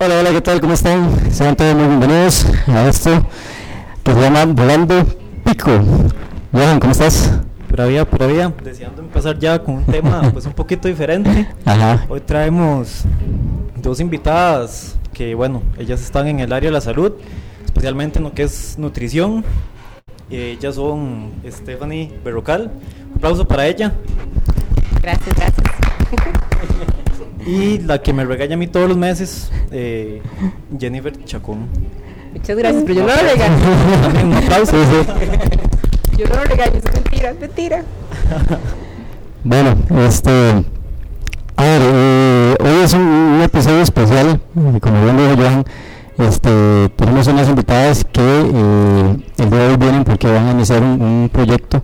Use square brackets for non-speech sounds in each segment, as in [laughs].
Hola, hola, ¿qué tal? ¿Cómo están? Sean todos muy bienvenidos a esto que se llama Volando Pico. Johan, ¿cómo estás? Pura vida, pura vida. Deseando empezar ya con un tema [laughs] pues un poquito diferente. Ajá. Hoy traemos dos invitadas que bueno, ellas están en el área de la salud, especialmente en lo que es nutrición. Ellas son Stephanie Berrocal. Un aplauso para ella. Gracias, gracias. [laughs] Y la que me regaña a mí todos los meses, eh, Jennifer Chacón. Muchas gracias, pero yo no lo regaño. También [laughs] un aplauso. Sí, [laughs] sí. Yo no lo regaño, es mentira, es mentira. Bueno, este. A ver, eh, hoy es un, un episodio especial. Como bien dijo Johan, este, tenemos unas invitadas que eh, el día de hoy vienen porque van a iniciar un, un proyecto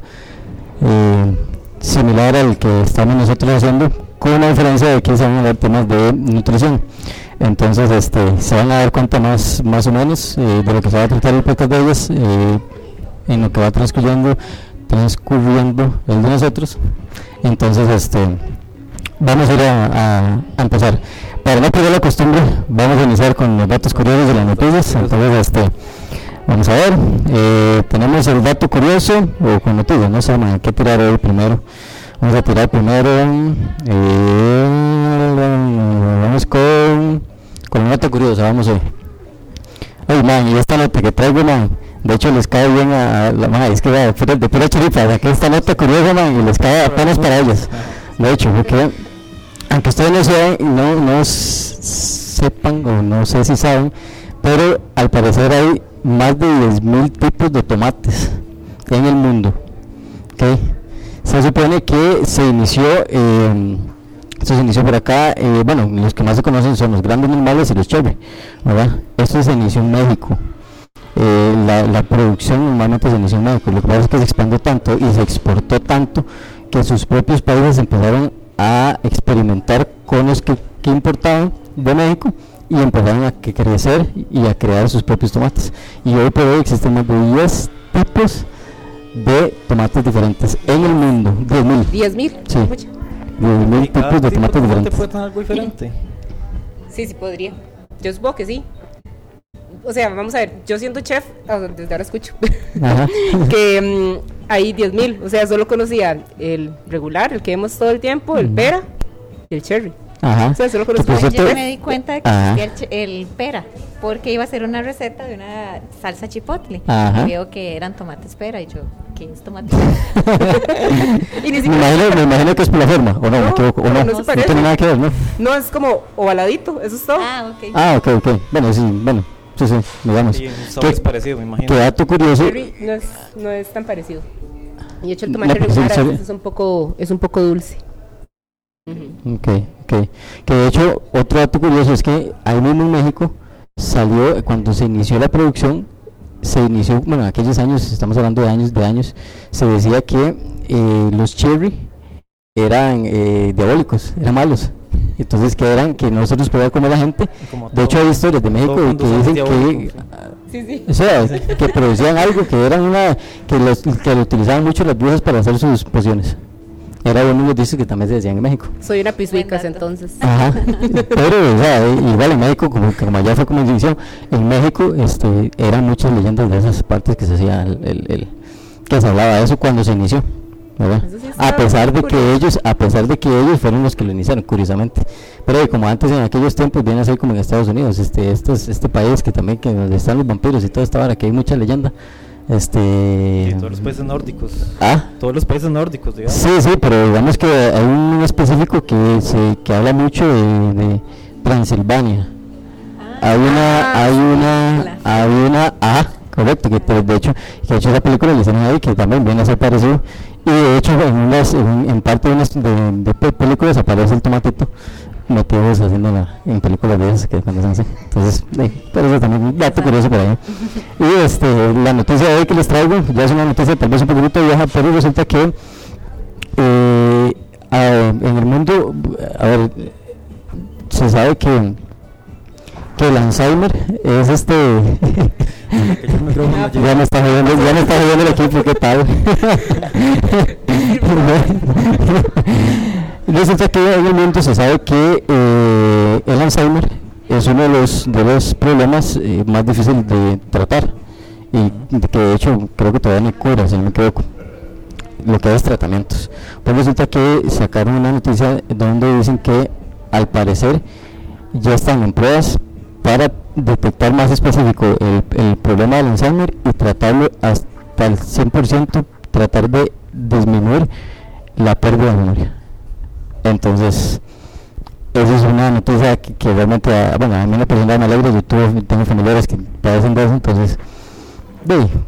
eh, similar al que estamos nosotros haciendo, con una diferencia de que se van a dar temas de nutrición. Entonces, este, se van a dar cuenta más, más o menos eh, de lo que se va a tratar el podcast de ellas eh, en lo que va transcurriendo, transcurriendo el de nosotros. Entonces, este, vamos a ir a, empezar. Para no perder la costumbre, vamos a iniciar con los datos curiosos de las noticias. Entonces, este, vamos a ver. eh, tenemos el dato curioso o con noticias, no sé, ¿qué tirar hoy primero? Vamos a tirar primero. eh, vamos con, con un dato curioso, vamos hoy. Ay, man, y esta nota que traigo, man, de hecho les cae bien a, la man, es que de pura, de pura chiripa, saqué esta nota curiosa, man, y les cae apenas para ellos. De hecho, porque aunque ustedes no, sean, no, no sepan o no sé si saben, pero al parecer hay más de 10.000 tipos de tomates en el mundo. ¿ok? Se supone que se inició, eh, esto se inició por acá, eh, bueno, los que más se conocen son los grandes normales y los cherry, ¿verdad? Esto se inició en México. Eh, la, la producción normalmente se inició en México, lo que pasa es que se expandió tanto y se exportó tanto que sus propios países empezaron a experimentar con los que, importaban de México y empezaron a crecer y a crear sus propios tomates. Y hoy por hoy existen más de 10 tipos de tomates diferentes en el mundo, 10.000. 10 mil. Sí. 10.000 Y cada tipos de tipo tomates tomate diferentes. puede tener algo diferente. Sí, sí podría. Yo supongo que sí. O sea, vamos a ver, yo siendo chef, ah, desde ahora escucho, [laughs] que mm, hay 10 mil. O sea, solo conocía el regular, el que vemos todo el tiempo, el pera y el cherry. Ajá. O sea, solo conozco por a cierto- Yo me di cuenta de que Ajá. existía el, el pera, porque iba a ser una receta de una salsa chipotle. Ajá. Y veo que eran tomates pera, y yo, ¿qué es tomate [laughs] Y ni me, imagino, me imagino que es por la forma, o no, me No, equivoco, o no, no no, parece. tiene nada que ver, ¿no? No, es como ovaladito, eso es todo. ah, ok. Ah, ok, ok. Bueno, sí, bueno, sí, sí, digamos. Un sabor es ¿Qué, parecido, me imagino. qué dato curioso? No es, no es tan parecido. Y de hecho el tomate el regular a cherry- veces es un poco, es un poco dulce. Ujú. Ok, ok. Que de hecho, otro dato curioso es que ahí mismo en México salió, cuando se inició la producción, se inició, bueno, en aquellos años, estamos hablando de años, de años, se decía que eh, los cherry eran eh, diabólicos, eran malos. Entonces que eran que no se los podía comer la gente. Como De hecho hay historias de México que dicen que sí. Sí, sí. o sea, que producían algo que eran una que los que lo utilizaban mucho las brujas para hacer sus pociones. Era uno de los dichos que también se decían en México. Soy una pisuicas entonces. Ajá. [laughs] Pero, o sea, igual en México, como, como allá fue como división, en México este, eran muchas leyendas de esas partes que se hacía el, el- el- que se hablaba de eso cuando se inició. sí A pesar de que ellos, a pesar de que ellos fueron los que lo iniciaron, curiosamente. Pero como antes en aquellos tiempos viene a ser como en Estados Unidos, este, estos, este país que también que donde están los vampiros y toda esta hora que hay mucha leyenda. Este Y todos los países nórdicos. Ah, Todos los países nórdicos, digamos. Sí, sí, pero digamos que hay un específico que se que habla mucho de, de Transilvania. Hay una, Ah, hay sí, una, hay una, ah, correcto, que pues, de hecho, que de hecho esa película le ahí que también viene a ser parecido. Y de hecho en unas, en, en parte de unas de, de pe- películas aparece el tomatito metidos haciendo la, en películas de esas que cuando hacen. Entonces, eh, pero eso también un dato curioso por ahí. Y este, la noticia de hoy que les traigo, ya es una noticia tal vez un poquito vieja, pero resulta que eh, a- en el mundo, a ver, se sabe que que el Alzheimer es este [laughs] ya me está jodiendo ya me está jodiendo el equipo qué tal [laughs] [laughs] resulta que mundo se sabe que eh, el Alzheimer es uno de los, de los problemas eh, más difíciles de tratar y que de hecho creo que todavía no cura, si no me equivoco. Lo que es tratamientos. Pues resulta que sacaron una noticia donde dicen que al parecer ya están en pruebas para detectar más específico el, el problema del Alzheimer y tratarlo hasta el 100%, tratar de disminuir la pérdida de memoria. Entonces, esa es una noticia que, que realmente, ah, bueno, a mí me persona me alegra, yo tuve- tengo familiares que padecen de eso, entonces,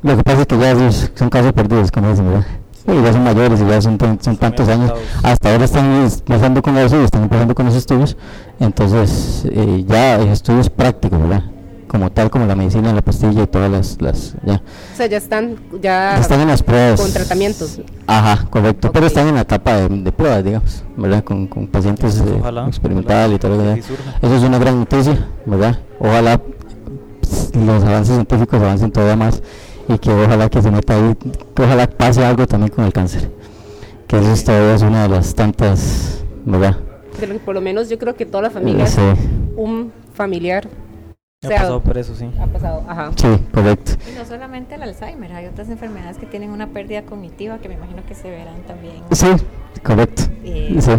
lo que pasa es que ya esos son casos perdidos, como dicen, ¿verdad? Sí, ya son mayores y ya son, son tantos años, hasta ahora están empezando con eso y están empezando con los estudios, entonces eh, ya estudios prácticos, ¿verdad? Como tal, como la medicina, la pastilla y todas las, las ya. O sea, ya están, ya Están en las pruebas. con tratamientos. Ajá, correcto. Pero Ok. están en la etapa de, de pruebas, digamos, ¿verdad? Con, con pacientes eh, ojalá, experimental y todo lo. Eso es una gran noticia, ¿verdad? Ojalá pues, los avances científicos avancen todavía más y que ojalá que se meta ahí, que ojalá pase algo también con el cáncer. Que eso es todavía es una de las tantas, ¿verdad? Que por lo menos yo creo que toda la familia, sí, un familiar He o sea, pasado por eso, sí. ha pasado. Ajá. sí, correcto. Y no solamente el Alzheimer, hay otras enfermedades que tienen una pérdida cognitiva que me imagino que se verán también. Sí, correcto. Eh, Sí,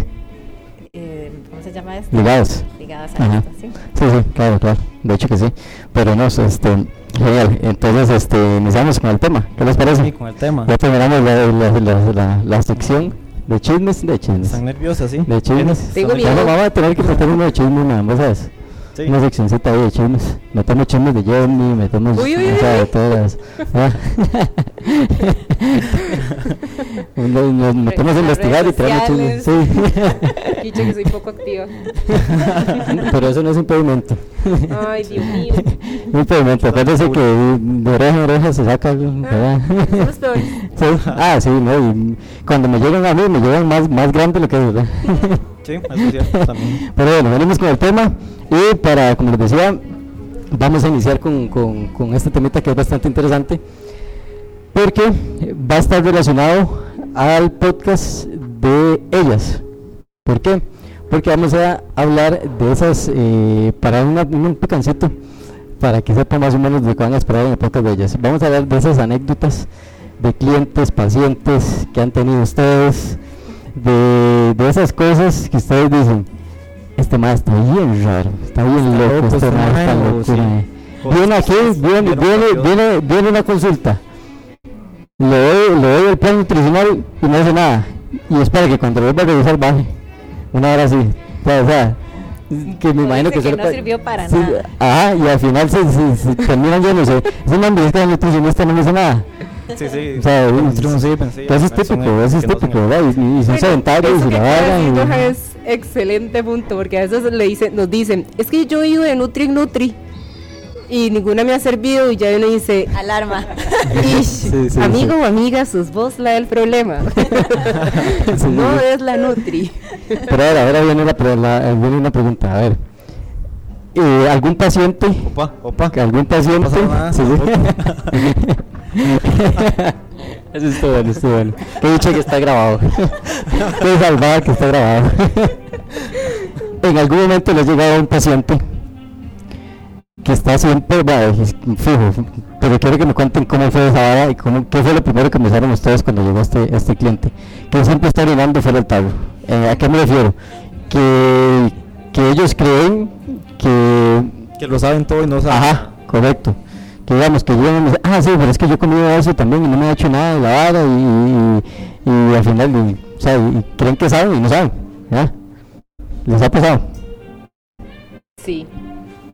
eh, ¿Cómo se llama esto? ligados. Ligadas a Ajá. esto, sí. Sí, sí, claro, claro. De hecho que sí. Pero no, este, genial. Entonces, este, iniciamos con el tema. ¿Qué les parece? Sí, con el tema. Ya terminamos la, la, la, la, la sección de chismes, de chismes. Están nerviosas, sí. De chismes. Tengo Están miedo. Bueno, vamos a tener que meter uno de chismes, nada más, ¿sabes? Sí. Una seccioncita ahí de chismes. Metemos chismes de Jenny, metemos Uy, uy, o sea, uy, de todas. [laughs] ¿ah? nos, nos metemos a investigar y traemos chismes. Sí. [laughs] Dicho que soy poco activa. [laughs] Pero eso no es impedimento. Ay, Dios mío. Un impedimento. Acuérdese que de oreja en oreja se saca, peores. Sí. Ah, sí, no. y cuando me llegan a mí, me llegan más, más grande lo que es, ¿verdad? También. [laughs] Pero bueno, venimos con el tema. Y para, como les decía, vamos a iniciar con, con, con este temita que es bastante interesante. Porque va a estar relacionado al podcast de ellas. ¿Por qué? Porque vamos a hablar de esas, eh, para una- un picancito, para que sepan más o menos de que van a esperar en el podcast de ellas. Vamos a hablar de esas anécdotas de clientes, pacientes que han tenido ustedes, de, de esas cosas que ustedes dicen, este más está bien raro, está bien Está loco, loco este está mae, o locura, sí. eh". Viene aquí, que viene, viene, viene, viene una consulta, le doy, le doy el plan nutricional y no hace nada, y espera que cuando lo vuelva a revisar baje, una hora así, o sea, o sea, que me O imagino que, que no sirvió para sí, nada. Ajá, y al final se, se, se terminan yéndose, es una ambulancia de nutricionista no me dice nada. Sí, sí. O sea, es- sí, pensé, Pues eso es son típico, eso es no típico, ¿verdad? Y, y son Bueno, sedentarios eso y la vara. y- es excelente punto, porque a veces le dicen, nos dicen, es que yo he ido de Nutri en Nutri y ninguna me ha servido y ya uno dice, Alarma. [laughs] "Ish, Sí, sí, amigo sí. o amiga, sus vos la del problema. [laughs] Sí, no sí. es la Nutri. Pero ahora, ahora viene, la, pre- la- viene una pregunta, a ver. Eh, ¿Algún paciente? Opa, opa. que ¿Algún paciente? nada, sí. [laughs] [laughs] Eso estuvo bueno, estuvo bueno. Que dicho que está grabado. [laughs] Qué salvada que está grabado. en algún momento les llegado un paciente que está siempre, bueno, fijo, pero quiero que me cuenten cómo fue esa vara y cómo, qué fue lo primero que pensaron ustedes cuando llegó este, este cliente, que siempre está orinando fuera del tarro. Eh, ¿A qué me refiero? Que, que ellos creen que Que lo saben todo y no saben. Ajá, correcto. Que digamos que llegan y me dicen, ah, sí, pero es que yo he comido eso también y no me ha hecho nada de la vara y, y, y al final, y, o sea, y creen que saben y no saben. ¿ya? ¿Les ha pasado? Sí.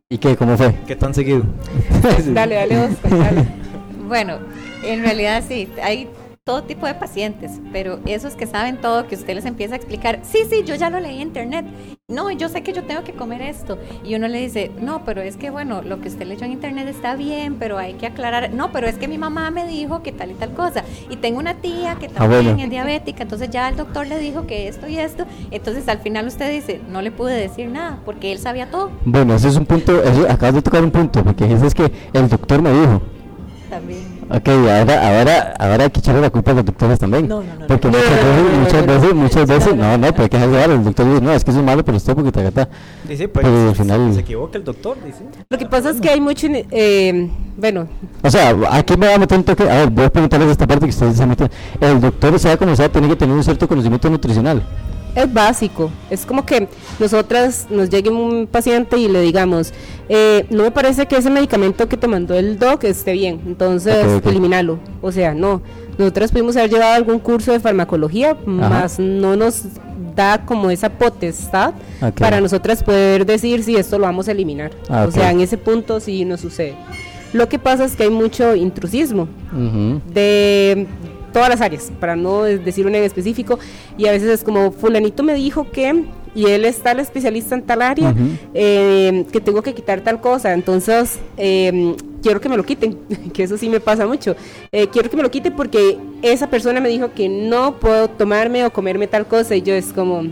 ¿Y qué? ¿Cómo fue? ¿Qué tan seguido? [laughs] Dale, dale vos, contale. [laughs] Bueno, en realidad sí, hay todo tipo de pacientes, pero esos que saben todo, que usted les empieza a explicar, sí, sí, yo ya lo leí en internet, no, yo sé que yo tengo que comer esto, y uno le dice, no, pero es que bueno, lo que usted leyó en internet está bien, pero hay que aclarar, no, pero es que mi mamá me dijo que tal y tal cosa, y tengo una tía que Ah, también bueno. es diabética, entonces ya el doctor le dijo que esto y esto, entonces al final usted dice, no le pude decir nada, porque él sabía todo Bueno, ese es un punto, eso- acabas de tocar un punto, porque dices que el doctor me dijo. También. Ok, ahora, ahora, ahora hay que echarle la culpa a los doctores también. No, no, no, Porque no. muchas No, veces, muchas veces, muchas veces, no, no, porque es raro, el doctor dice, no, es que es malo, pero usted porque te agata. Dice, pues, Pero al se- final- se equivoca el doctor, dice. Lo que pasa es que hay mucho, eh, bueno, O sea, aquí me va a meter un toque, a ver, voy a preguntarles esta parte que ustedes se meten. El doctor, sea como sea, tiene que tener un cierto conocimiento nutricional. Es básico. Es como que nosotras nos llegue un paciente y le digamos, eh, no me parece que ese medicamento que te mandó el doc esté bien, entonces Ok, ok. elimínalo. O sea, no. Nosotras pudimos haber llevado algún curso de farmacología, más no nos da como esa potestad Ok. para nosotras poder decir si esto lo vamos a eliminar. Ah, O sea, en ese punto sí nos sucede. Lo que pasa es que hay mucho intrusismo Ujú. de todas las áreas, para no decir una en específico, y a veces es como, fulanito me dijo que, y él es tal especialista en tal área, eh, que tengo que quitar tal cosa, entonces eh, quiero que me lo quiten, [laughs] que eso sí me pasa mucho, Eh, quiero que me lo quite porque esa persona me dijo que no puedo tomarme o comerme tal cosa, y yo es como,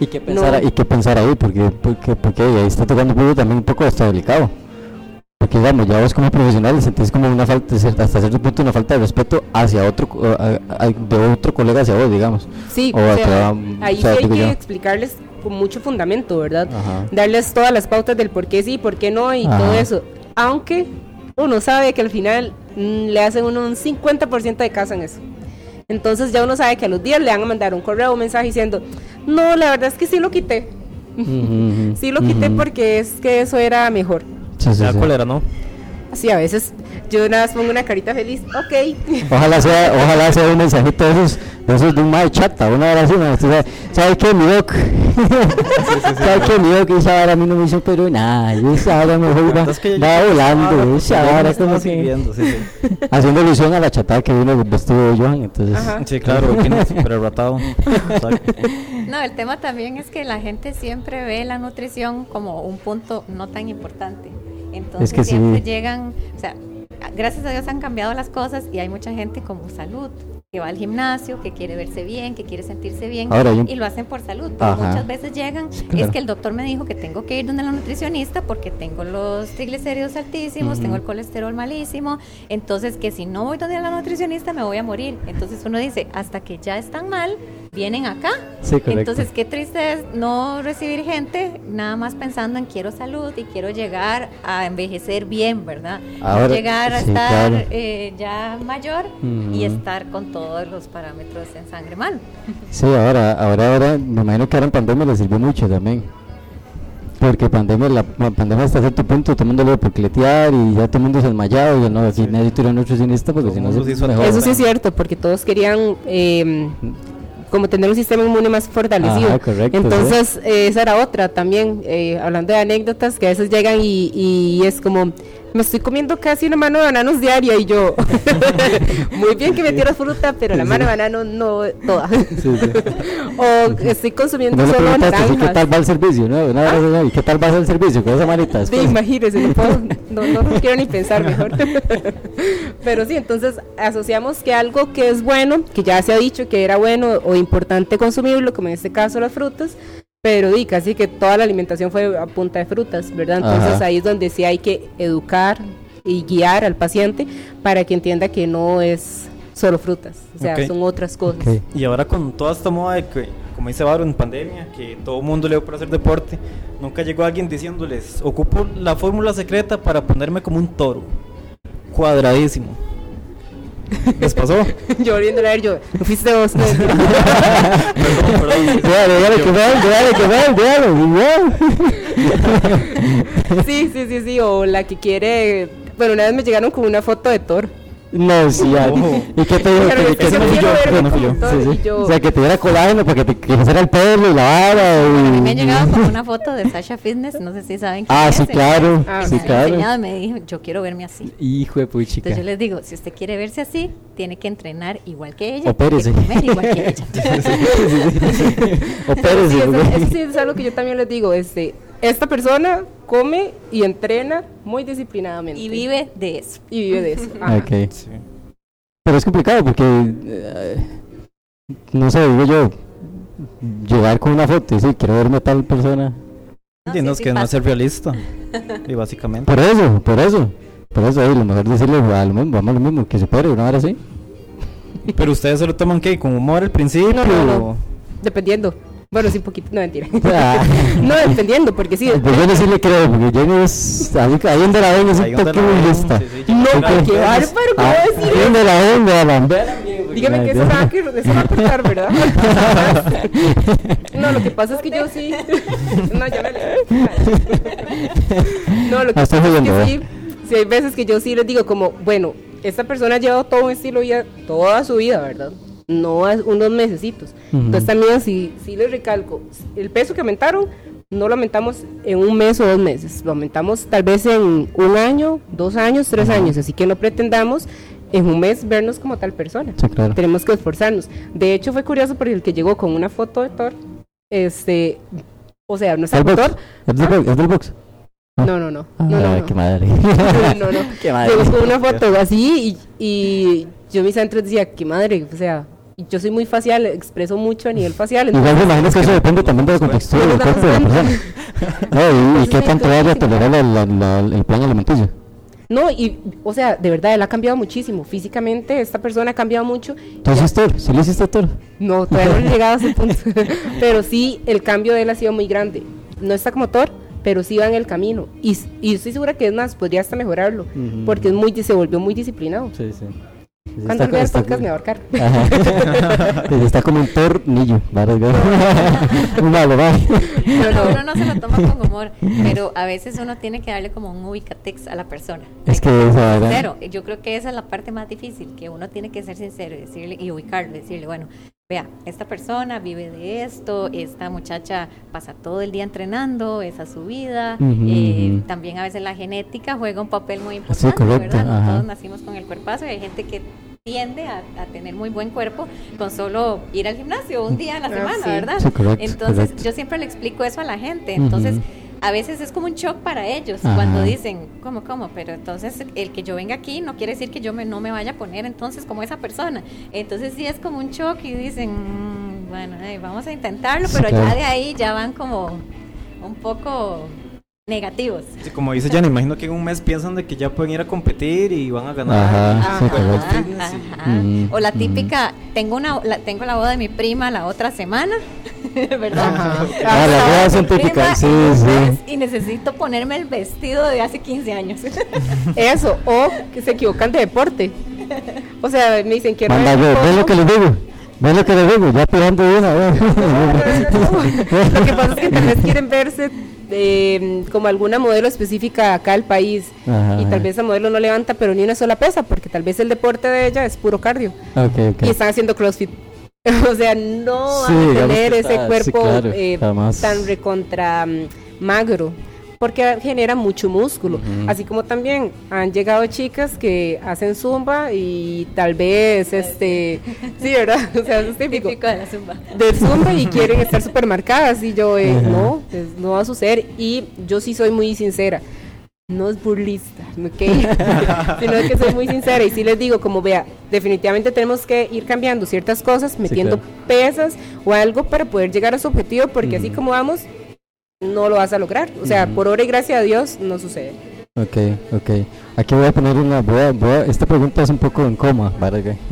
¿Y qué pensar, ¿y qué pensar ahí? Porque, porque, porque ahí está tocando un poco también un poco hasta delicado. Porque digamos, ya vos como profesional sentís como una falta, hasta cierto punto una falta de respeto hacia otro, de otro colega hacia vos, digamos. sí, O o sea, sea, ahí o sea, sí hay que yo. explicarles con mucho fundamento, ¿verdad? Ajá. darles todas las pautas del por qué sí, por qué no y Ajá. todo eso. Aunque uno sabe que al final mm, le hacen uno un 50% de caso en eso. Entonces ya uno sabe que a los días le van a mandar un correo o un mensaje diciendo, no, la verdad es que sí lo quité. Ujú, [laughs] Sí lo quité porque es que eso era mejor. Sí, sí, Ya sí. cólera, ¿no? Así a veces yo nada más pongo una carita feliz, ok. Ojalá sea, ojalá sea un mensajito de esos, de esos de un mae chata, una hora así, usted sabe, ¿sabe qué, mi doc? [laughs] ¿Sabe qué, mi doc? Esa hora a mí no me hizo pero nada, y esa hora mejor va, yo- va yo- volando, esa hora como que, sí, sí. haciendo alusión a la chata que vino vestido de Johan, entonces, Ajá. Sí, claro, arratado. Exacto. [laughs] No, el tema también es que la gente siempre ve la nutrición como un punto no tan importante. Entonces que sí. siempre llegan, o sea, gracias a Dios han cambiado las cosas y hay mucha gente como salud, que va al gimnasio, que quiere verse bien, que quiere sentirse bien Ahora y lo hacen por salud. Pero muchas veces llegan, claro. es que el doctor me dijo que tengo que ir donde la nutricionista porque tengo los triglicéridos altísimos, tengo el colesterol malísimo, entonces que si no voy donde la nutricionista me voy a morir. Entonces uno dice, hasta que ya están mal, vienen acá. Sí. Entonces, qué triste es no recibir gente nada más pensando en quiero salud y quiero llegar a envejecer bien, ¿verdad? No llegar a sí, estar claro. eh, ya mayor y estar con todos los parámetros en sangre mal. sí, ahora, ahora, ahora, me imagino que ahora en pandemia le sirvió mucho también, porque pandemia, la la pandemia hasta cierto punto todo el mundo le dio por cletear y ya todo el mundo se desmayado y no, aquí necesito ir a un nutricionista porque Todo si no se hizo mejor. Eso sí es cierto, porque todos querían eh, como tener un sistema inmune más fortalecido. Ajá, correcto, Entonces, eh, esa era otra también, eh, hablando de anécdotas que a veces llegan y, y es como, me estoy comiendo casi una mano de bananos diaria y yo, [laughs] muy bien que metieras fruta, pero la mano de banano no toda. Sí, sí. [laughs] o estoy consumiendo No solo naranjas. qué tal va el servicio, ¿no? Una vez, ¿no? ¿Y qué tal va el servicio con esa manita? Sí, imagínese, no, puedo, no, no quiero ni pensar mejor. [laughs] Pero sí, entonces asociamos que algo que es bueno, que ya se ha dicho que era bueno o importante consumirlo, como en este caso las frutas, pero di casi que toda la alimentación fue a punta de frutas, ¿verdad? Entonces Ajá. ahí es donde sí hay que educar y guiar al paciente para que entienda que no es solo frutas, o sea, son otras cosas. Y ahora con toda esta moda de que, como dice Varo, en pandemia, que todo el mundo le dio por hacer deporte, nunca llegó alguien diciéndoles, ocupo la fórmula secreta para ponerme como un toro, cuadradísimo. ¿Les pasó? [laughs] yo volviendo a ver, yo, no fuiste vos, no, [laughs] perdón, perdón. Que que. Sí, sí, sí, sí, o la que quiere, bueno, una vez me llegaron con una foto de Thor. No, sí, ya. Ojo. ¿Y qué te dijo? Pero Que- que no fui yo, que no fui como yo. Sí, y sí. yo- O sea, que te diera colágeno para que te creciera el pelo y la vara. A mí me ha y- llegado con una foto de Sasha Fitness, no sé si saben quién Ah, es, sí, claro. Ah, Sí, claro. enseñado y me dijo, yo quiero verme así. Hijo de puchica. Entonces yo les digo, si usted quiere verse así, tiene que entrenar igual que ella, Opérese. y comer igual que ella. [laughs] Opérese, Sí, eso, eso sí es algo que yo también les digo. Este, esta persona come y entrena muy disciplinadamente. y vive de eso. Y vive de eso. [laughs] Ajá. Ok. Sí. Pero es complicado porque, eh, no sé, digo yo, llegar con una foto y decir, quiero verme a tal persona. No, y sí, que no es ser realista. [laughs] Y básicamente. Por eso, por eso. Por eso, ahí, lo mejor decirle a lo mismo, vamos a lo mismo, que se puede, una hora así. Pero ustedes se lo toman qué, con humor al principio. No, no, no. o- Dependiendo. Bueno, sí, un poquito. No, mentira. Ah. [laughs] no, dependiendo, porque sí. Pues yo no sí le creo, porque Jenny es. Ahí, ahí donde la ven es Ahí un muy ven, lista. sí, sí, yo No, qué bárbaro, ¿cómo Ah, decir ahí donde la ven, vean, Dígame que eso va a, que- eso va a cortar, ¿verdad? [laughs] no, lo que pasa es que yo sí. no, ya me le- No, lo que Ah, pasa es que sí. Sí, hay veces que yo sí les digo, como, bueno, esta persona ha llevado todo un estilo de vida toda su vida, ¿verdad? No a unos mesecitos. Entonces también, si, si les recalco, el peso que aumentaron, no lo aumentamos en un mes o dos meses, lo aumentamos tal vez en un año, dos años, tres años, así que no pretendamos en un mes vernos como tal persona. Sí, claro. Tenemos que esforzarnos. De hecho, fue curioso porque el que llegó con una foto de Thor, este, o sea, no está ¿El box? Thor. ¿Es del box? ¿Es del box? No, no, no. No, no, Ah, no. qué madre. [laughs] no, no. [laughs] Qué madre. Llegó con una foto así y, y yo mis adentros decía, qué madre, o sea, yo soy muy facial, expreso mucho a nivel facial. Igual me imagino que eso depende también de la [laughs] contextura del cuerpo de la persona. [laughs] No, y, y qué tanto vaya a tolerar la- la- la- el plan alimenticio. No, y, o sea, de verdad, él ha cambiado muchísimo. Físicamente, esta persona ha cambiado mucho. Entonces, Thor, ¿sí le hiciste Thor? No, todavía no he llegado a ese punto. [laughs] pero sí, el cambio de él ha sido muy grande. No está como Thor, pero sí va en el camino. Y, y estoy segura que es más, podría hasta mejorarlo. Ujú. Porque es muy, se volvió muy disciplinado. Sí, sí. Sí, Cuando vea el podcast me va a ahorcar. Ajá. Sí, [laughs] está como un tornillo. [laughs] Malo, va. No, no. Uno no se lo toma con [laughs] humor, pero a veces uno tiene que darle como un ubicatex a la persona. Es que esa verdad. Sincero, yo creo que esa es la parte más difícil, que uno tiene que ser sincero y decirle y ubicarlo, decirle, bueno, vea, esta persona vive de esto, esta muchacha pasa todo el día entrenando, esa es su vida, eh, también a veces la genética juega un papel muy importante, correcto, ¿verdad? No ajá. todos nacimos con el cuerpazo y hay gente que tiende a, a tener muy buen cuerpo con solo ir al gimnasio un día a la Ah, semana, sí. ¿verdad? Sí, correcto, Entonces, correcto. yo siempre le explico eso a la gente. Entonces. A veces es como un shock para ellos Ajá. cuando dicen, ¿cómo, cómo? Pero entonces el que yo venga aquí no quiere decir que yo me, no me vaya a poner entonces como esa persona. Entonces sí es como un shock y dicen, "Mm, bueno, vamos a intentarlo, pero ya de ahí ya van como un poco negativos. Sí, como dice Jan, imagino que en un mes piensan de que ya pueden ir a competir y van a ganar. Ajá, y- O la ujú. típica, tengo una la, tengo la boda de mi prima la otra semana, [laughs] ¿verdad? Ajá. Ah, las bodas son típicas, sí, sí. Y necesito ponerme el vestido de hace 15 años. [laughs] Eso, o que se equivocan de deporte. O sea, me dicen que Manda ¿ven lo que les digo? ¿Ven lo que les digo? Ya de una, [laughs] [laughs] Lo que pasa es que tal vez quieren verse eh, como alguna modelo específica acá del país. Ajá, y tal ajá. vez esa modelo no levanta, pero ni una sola pesa, porque tal vez el deporte de ella es puro cardio. Y están haciendo CrossFit. [laughs] o sea, no Sí, van a tener ese está- sí, cuerpo claro, eh, tan recontra mm, magro. Porque genera mucho músculo. Así como también han llegado chicas que hacen zumba y tal vez, este, sí, ¿verdad? O sea, eso es típico. Típico de la zumba. del Zumba y quieren estar súper marcadas y yo, eh, no, pues, no va a suceder y yo sí soy muy sincera, no es burlista, ¿ok? [laughs] sino que soy muy sincera y sí les digo como vea, definitivamente tenemos que ir cambiando ciertas cosas, metiendo claro. pesas o algo para poder llegar a su objetivo porque así como vamos, no lo vas a lograr, o sea, Ujú. por obra y gracia a Dios no sucede. Ok, ok. Aquí voy a poner una. Voy a- voy a- esta pregunta es un poco incómoda, ¿vale? [laughs]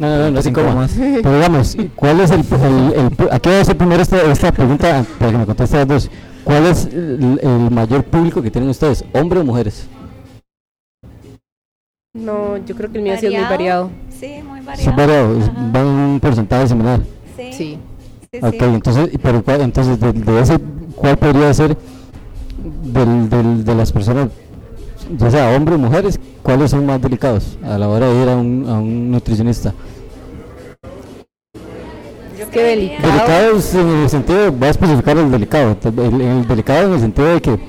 No, no, no, no es incómoda. Pero digamos, ¿cuál es el. el, el- aquí voy a hacer primero esta, esta pregunta para que me conteste las dos. ¿Cuál es el, el mayor público que tienen ustedes, hombres o mujeres? No, yo creo que el mío sí es muy variado. Sí, muy variado. variado, es- Ajá. va en un porcentaje similar. Sí, Sí. sí, Ok, sí. entonces, pero cuál- entonces de, de ese, ¿cuál podría ser del, del, de las personas, ya sea hombres o mujeres, cuáles son más delicados a la hora de ir a un, a un nutricionista? Que delicado. Delicados en el sentido, voy a especificar el delicado, el, el delicado en el sentido de que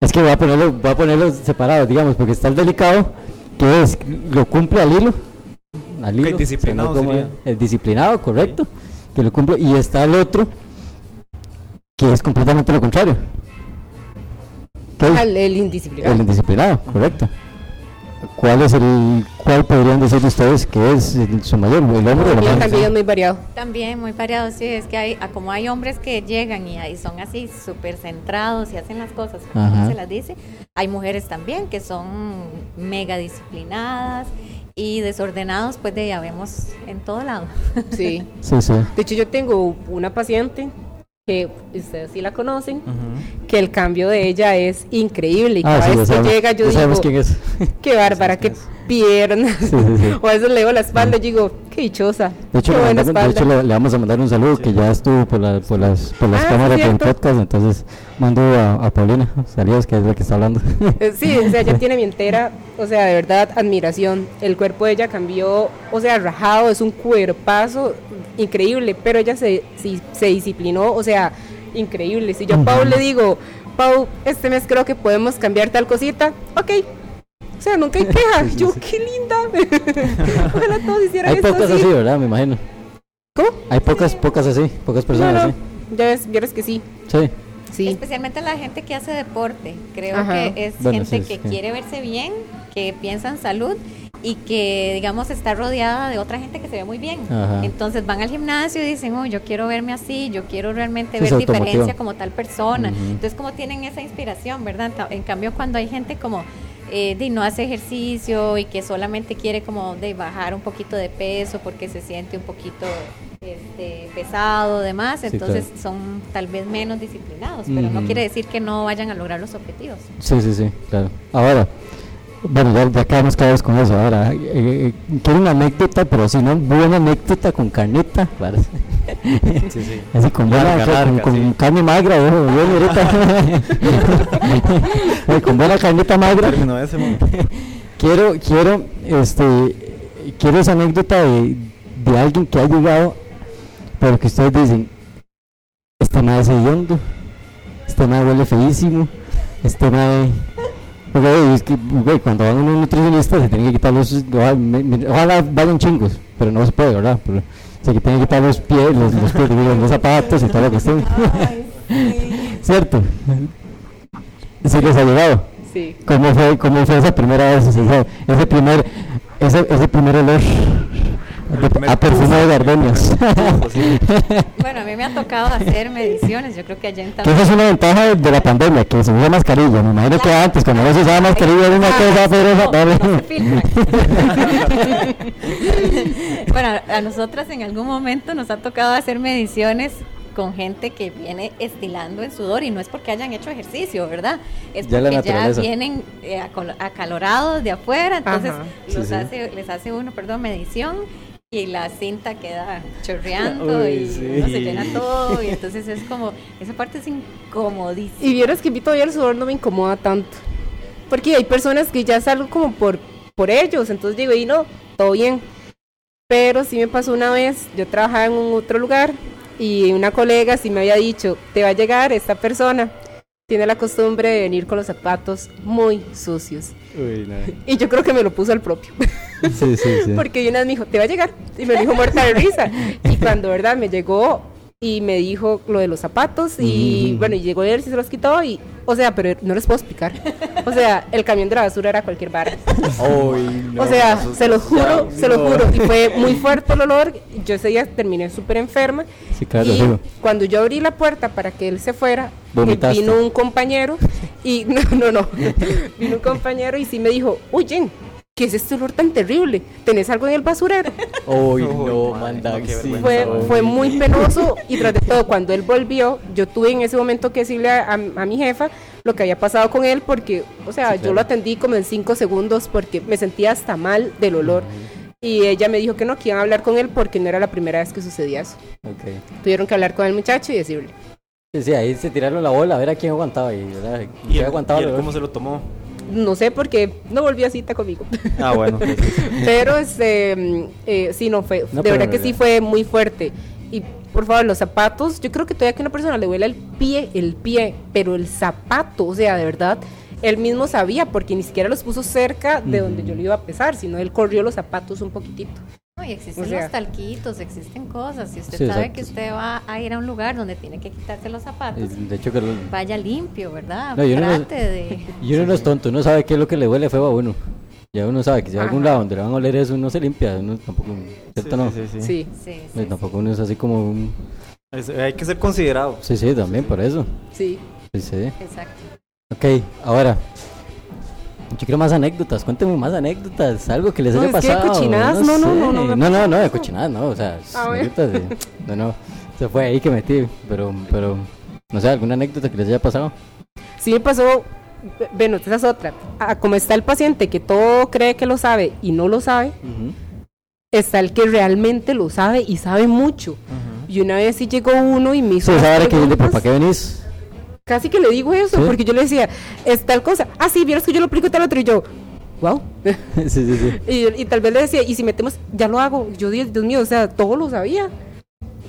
es que voy a ponerlo, voy a ponerlo separado, digamos, porque está el delicado que es lo cumple al hilo, al hilo, disciplinado o sea, no como sería. el disciplinado, correcto, que lo cumple y está el otro que es completamente lo contrario. ¿Qué es? Al- el indisciplinado. El indisciplinado, correcto. ¿cuál es el, cuál podrían decir ustedes que es el- su mayor, el hombre o la mujer? también es muy variado. También muy variado, sí, es que hay, como hay hombres que llegan y son así súper centrados y hacen las cosas como Ajá. se las dice, hay mujeres también que son mega disciplinadas y desordenados, pues de ya vemos en todo lado. Sí. Sí, sí. De hecho, yo tengo una paciente que ustedes sí la conocen, que el cambio de ella es increíble. Y Ah, cada sí, vez que llega, yo digo, sabemos quién es. qué [laughs] bárbara, quién qué. Piernas. Sí, sí, sí. [laughs] o a veces le veo la espalda y digo, qué dichosa. De hecho, qué le, de hecho le, le vamos a mandar un saludo que ya estuvo por, la- por las, por las Ah, cámaras del podcast, entonces mando a, a Paulina, saludos, que es la que está hablando. Eh, Sí, o sea, ella [laughs] tiene mi entera, o sea, de verdad, admiración. El cuerpo de ella cambió, o sea, rajado, es un cuerpazo increíble, pero ella se, se disciplinó, o sea, increíble. Si yo a Pau le digo, Pau, este mes creo que podemos cambiar tal cosita, ok. O sea, nunca hay queja. [laughs] Yo, qué linda. [laughs] Ojalá todos hicieran Hay esto pocas así. así, ¿verdad? Me imagino. ¿Cómo? Hay pocas, pocas así, pocas No, personas no, ya ves, ya ves que sí. así. Sí. Sí. Especialmente la gente que hace deporte. Creo Ajá. que es Bueno, gente sí, que sí. quiere verse bien, que piensa en salud y que, digamos, está rodeada de otra gente que se ve muy bien. Ajá. Entonces van al gimnasio y dicen, oh, yo quiero verme así, yo quiero realmente Sí, ver diferencia como tal persona. Entonces, como tienen esa inspiración, ¿verdad? En cambio, cuando hay gente como eh, de no hace ejercicio y que solamente quiere como de bajar un poquito de peso porque se siente un poquito este, pesado, demás, Sí, entonces claro. son tal vez menos disciplinados, pero no quiere decir que no vayan a lograr los objetivos. Sí, sí, sí, claro. Ahora, bueno, ya, ya quedamos claros con eso. Ahora, eh, eh, quiero una anécdota, pero si no, buena anécdota con carnita, claro. Sí, sí. [laughs] Así con buena, Larga, con, larga, con sí. carne magra, ojo, bien ahorita. [laughs] Con buena carnita magra. [laughs] Quiero, quiero, este, quiero esa anécdota de, de alguien que ha llegado, pero que ustedes dicen, este madre es hediondo, este madre huele feísimo, este madre... Porque, güey, es que, güey, cuando van a un nutricionista se tienen que quitar los... ojalá vayan chingos, pero no se puede, ¿verdad? Pero se que tienen que quitar los pies, los, los pies, digo, los zapatos y todo lo que estén. ¿Cierto? Sí les ha llegado. Sí. ¿Cómo fue, cómo fue esa primera vez? Ese, ese primer, ese, ese primer olor a perfume de gardenias. [laughs] Sí. Bueno, a mí me ha tocado hacer mediciones, yo creo que allá en que esa es una ventaja de, de la pandemia, que se usa mascarilla. Me imagino que antes, cuando no se usaba mascarilla, era una cosa, pero no, esa- no se filtran. [laughs] bueno, a nosotras en algún momento nos ha tocado hacer mediciones con gente que viene estilando en sudor y no es porque hayan hecho ejercicio, ¿verdad? Es Ya porque ya vienen eh, acolo- acalorados de afuera, entonces los Sí, sí. hace, les hace uno, perdón, medición y la cinta queda chorreando Uy, y sí. uno se llena todo y entonces es como, esa parte es incomodísima. Y vieras que a mí todavía el sudor no me incomoda tanto. Porque hay personas que ya salgo como por, por ellos, entonces digo, y no, todo bien. Pero sí me pasó una vez, yo trabajaba en un otro lugar y una colega sí me había dicho, te va a llegar esta persona, tiene la costumbre de venir con los zapatos muy sucios. Uy, no. Y yo creo que me lo puso al propio. Sí, sí, sí. [laughs] Porque una vez me dijo, te va a llegar. Y me lo dijo muerta de risa. Y cuando, ¿verdad? Me llegó y me dijo lo de los zapatos y bueno, y llegó él se los quitó y, o sea, pero no les puedo explicar. O sea, el camión de la basura era cualquier no, o sea, eso- se los juro, ya, se lo no. juro. Y fue muy fuerte el olor. Yo ese día terminé súper enferma. Sí, claro, y digo. cuando yo abrí la puerta para que él se fuera, Vomitaste. vino un compañero y [laughs] no, no, no. vino un compañero y sí me dijo, oye, ¿qué es este olor tan terrible? ¿Tenés algo en el basurero? [laughs] Uy, no, manda, sí. fue, fue muy penoso y tras de todo, cuando él volvió, yo tuve en ese momento que decirle a, a- a mi jefa lo que había pasado con él porque, o sea, Sí, yo claro. lo atendí como en cinco segundos porque me sentía hasta mal del olor. Y ella me dijo que no, que iban a hablar con él porque no era la primera vez que sucedía eso. Ok. Tuvieron que hablar con el muchacho y decirle. Sí, sí, ahí se tiraron la bola a ver a quién aguantaba. Y. ¿Y ¿Quién él, aguantaba y él cómo se lo tomó? No sé porque no volvió a cita conmigo. Ah, bueno. [laughs] Pero este, eh, sí, no fue. No, de verdad que sí fue muy fuerte. Y por favor, los zapatos, yo creo que todavía que a una persona le duele el pie, el pie, pero el zapato, o sea, de verdad, él mismo sabía porque ni siquiera los puso cerca de donde yo le iba a pesar, sino él corrió los zapatos un poquitito. No, y existen O sea- los talquitos, existen cosas. Si usted Sí, sabe exacto. que usted va a ir a un lugar donde tiene que quitarse los zapatos, De hecho, que lo- vaya limpio, ¿verdad? No, y uno no- Trate de... [laughs] y uno no es tonto, uno sabe qué es lo que le huele feo a uno. Ya uno sabe que si a algún lado donde le van a oler eso, uno se limpia. Uno tampoco, ¿cierto no? Sí, sí, sí. Sí, Sí, Pues sí, tampoco uno es así como un... Es- hay que ser considerado. Sí, sí, también por eso. sí. Sí, sí. exacto. Ok, ahora. Yo quiero más anécdotas, cuéntenme más anécdotas, algo que les No, haya es que de pasado. cochinadas, no, no, sé. no, no no, no, pasa no, de cochinadas, no, o sea, Ah, anécdotas de, no, no, se fue ahí que metí, pero, pero, no sé, alguna anécdota que les haya pasado. Sí me pasó, bueno, esa es otra. Ah, como está el paciente que todo cree que lo sabe y no lo sabe, está el que realmente lo sabe y sabe mucho. Y una vez sí llegó uno y me hizo Sí, que ¿para qué venís? Casi que le digo eso, ¿Sí? porque yo le decía, es tal cosa. Ah, sí, vieras que yo lo aplico tal otro. Y yo, wow. [laughs] sí, sí, sí. y, y tal vez le decía, y si metemos, ya lo hago. Yo dije, Dios mío, o sea, todo lo sabía.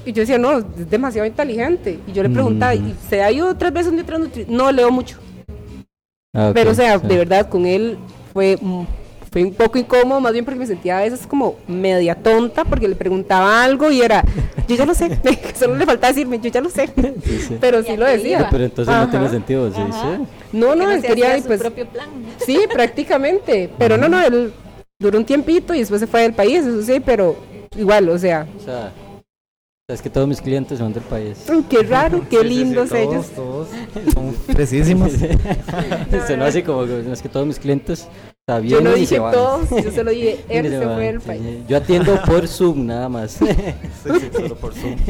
Y yo decía, no, es demasiado inteligente. Y yo le preguntaba, Mm. ¿y se ha ido tres veces donde otra nutri-?" No, leo mucho. Ah, Pero, o sea, sí. de verdad, con él fue, fue un poco incómodo, más bien porque me sentía a veces como media tonta, porque le preguntaba algo y era, yo ya lo sé. [laughs] Solo le faltaba decirme, yo ya lo sé. Sí, sí. Pero sí lo decía. iba. Pero entonces no Ajá. tiene sentido, sí, Ajá. sí. No, no, Que él quería, su pues, propio plan. sí, prácticamente. Pero no, no, él duró un tiempito y después se fue del país, eso sí, pero igual, o sea, O sea, es que todos mis clientes son del país. mm, qué raro, qué [laughs] Sí, sí, sí, lindos todos, ellos. Todos son precisísimos. Sonó [laughs] así como que es que todos mis clientes Yo no dije todos, yo solo [laughs] dije, él se fue del país. Yo atiendo por Zoom nada más. [laughs] Sí, sí, solo por Zoom. [laughs]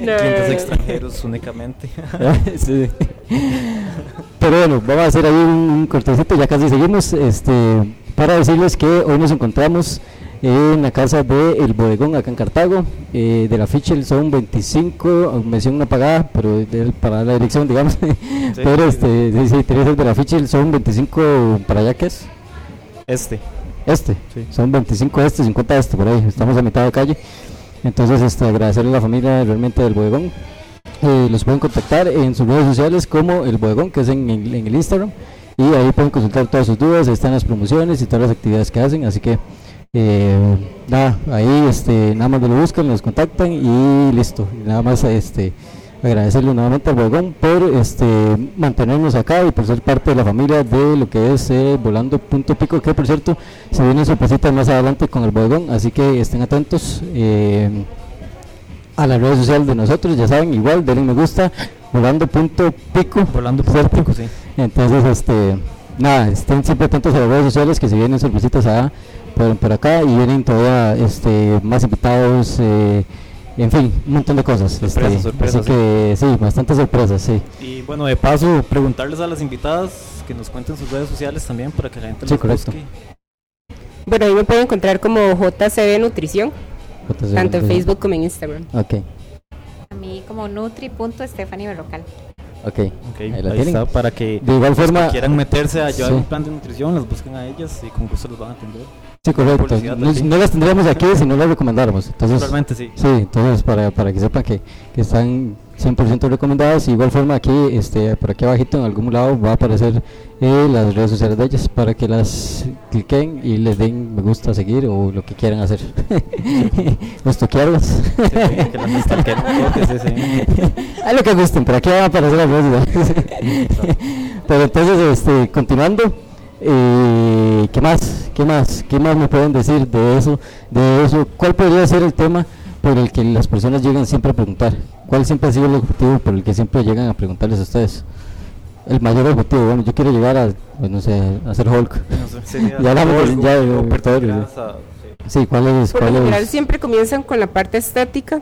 No, Clientes extranjeros únicamente. Sí. Pero bueno, vamos a hacer ahí un, un cortecito, ya casi seguimos. Este, para decirles que hoy nos encontramos en la casa de El Bodegón, acá en Cartago. Eh, de la Fichel son 25, mención una pagada, pero para la dirección, digamos. [laughs] pero este, sí, sí, Teresa de la Fichel son 25 para allá, ¿qué es? Este. Este, Sí. son 25 este, 50 este, por ahí, estamos a mitad de calle. Entonces, este, agradecerle a la familia realmente del Bodegón. Eh, los pueden contactar en sus redes sociales como el Bodegón, que es en, el- en el Instagram. Y ahí pueden consultar todas sus dudas, ahí están las promociones y todas las actividades que hacen. Así que, eh, nada, ahí este, nada más lo buscan, los contactan y listo. Nada más este, agradecerle nuevamente al Bodegón por este, mantenernos acá y por ser parte de la familia de lo que es eh, Volando Punto Pico, que por cierto se vienen sorpresitas más adelante con el Bodegón, así que estén atentos. eh, a las redes sociales de nosotros, ya saben, igual, denle me gusta, volando punto pico, Volando ¿cierto? pico, sí. Entonces, este, nada, estén siempre atentos a las redes sociales que se vienen sorpresitas allá, por, por acá y vienen todavía este, más invitados, eh, en fin, un montón de cosas. Sorpresas, este, sorpresas, así que sí, bastantes sorpresas, sí. Y bueno, de paso, preguntarles a las invitadas que nos cuenten sus redes sociales también para que la gente Sí, los correcto. busque. Bueno, ahí me pueden encontrar como JCB Nutrición, de- tanto en Facebook como en Instagram. Ok, A mí como nutri.estefani Berrocal. ok. Ok, Ahí ahí, la tienen. está, para que De igual que forma, quieran meterse a llevar Sí. un plan de nutrición, las busquen a ellas y con gusto los van a atender. Sí, correcto. No, no las tendríamos aquí si no las recomendáramos. Entonces, Realmente sí. Sí, entonces para, para que sepan que, que están 100% recomendadas. De igual forma aquí, este, por aquí abajito en algún lado va a aparecer eh, las redes sociales de ellas para que las cliquen y les den me gusta, seguir o lo que quieran hacer. [laughs] o estoquearlas. Sí, sí, que las stalkeen un [laughs] toque, sí, sí. Haz lo que gusten, pero aquí van a aparecer las redes sociales. Pero entonces, este, continuando, eh, ¿qué más? ¿Qué más? ¿Qué más me pueden decir de eso? De eso, ¿cuál podría ser el tema por el que las personas llegan siempre a preguntar? ¿Cuál siempre ha sido el objetivo por el que siempre llegan a preguntarles a ustedes? El mayor objetivo, bueno, yo quiero llegar a, pues, no sé, a ser Hulk. No sé, [laughs] sería Ya hablamos algo- ya de- grasa, sí. ¿cuál es? Por lo cuál general es? siempre comienzan con la parte estética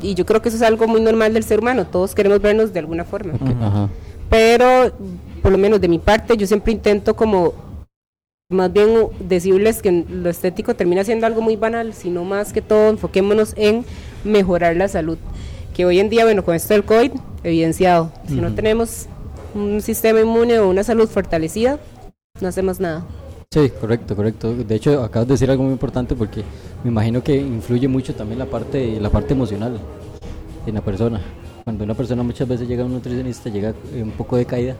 y yo creo que eso es algo muy normal del ser humano, todos queremos vernos de alguna forma. Ok, Ujú. Ajá. Pero por lo menos de mi parte yo siempre intento como más bien decirles que lo estético termina siendo algo muy banal, sino más que todo enfoquémonos en mejorar la salud. Que hoy en día, bueno, con esto del COVID, evidenciado, si no tenemos un sistema inmune o una salud fortalecida, no hacemos nada. Sí, correcto, correcto. De hecho, acabas de decir algo muy importante porque me imagino que influye mucho también la parte, la parte emocional en la persona. Cuando una persona muchas veces llega a un nutricionista, llega eh, un poco de caída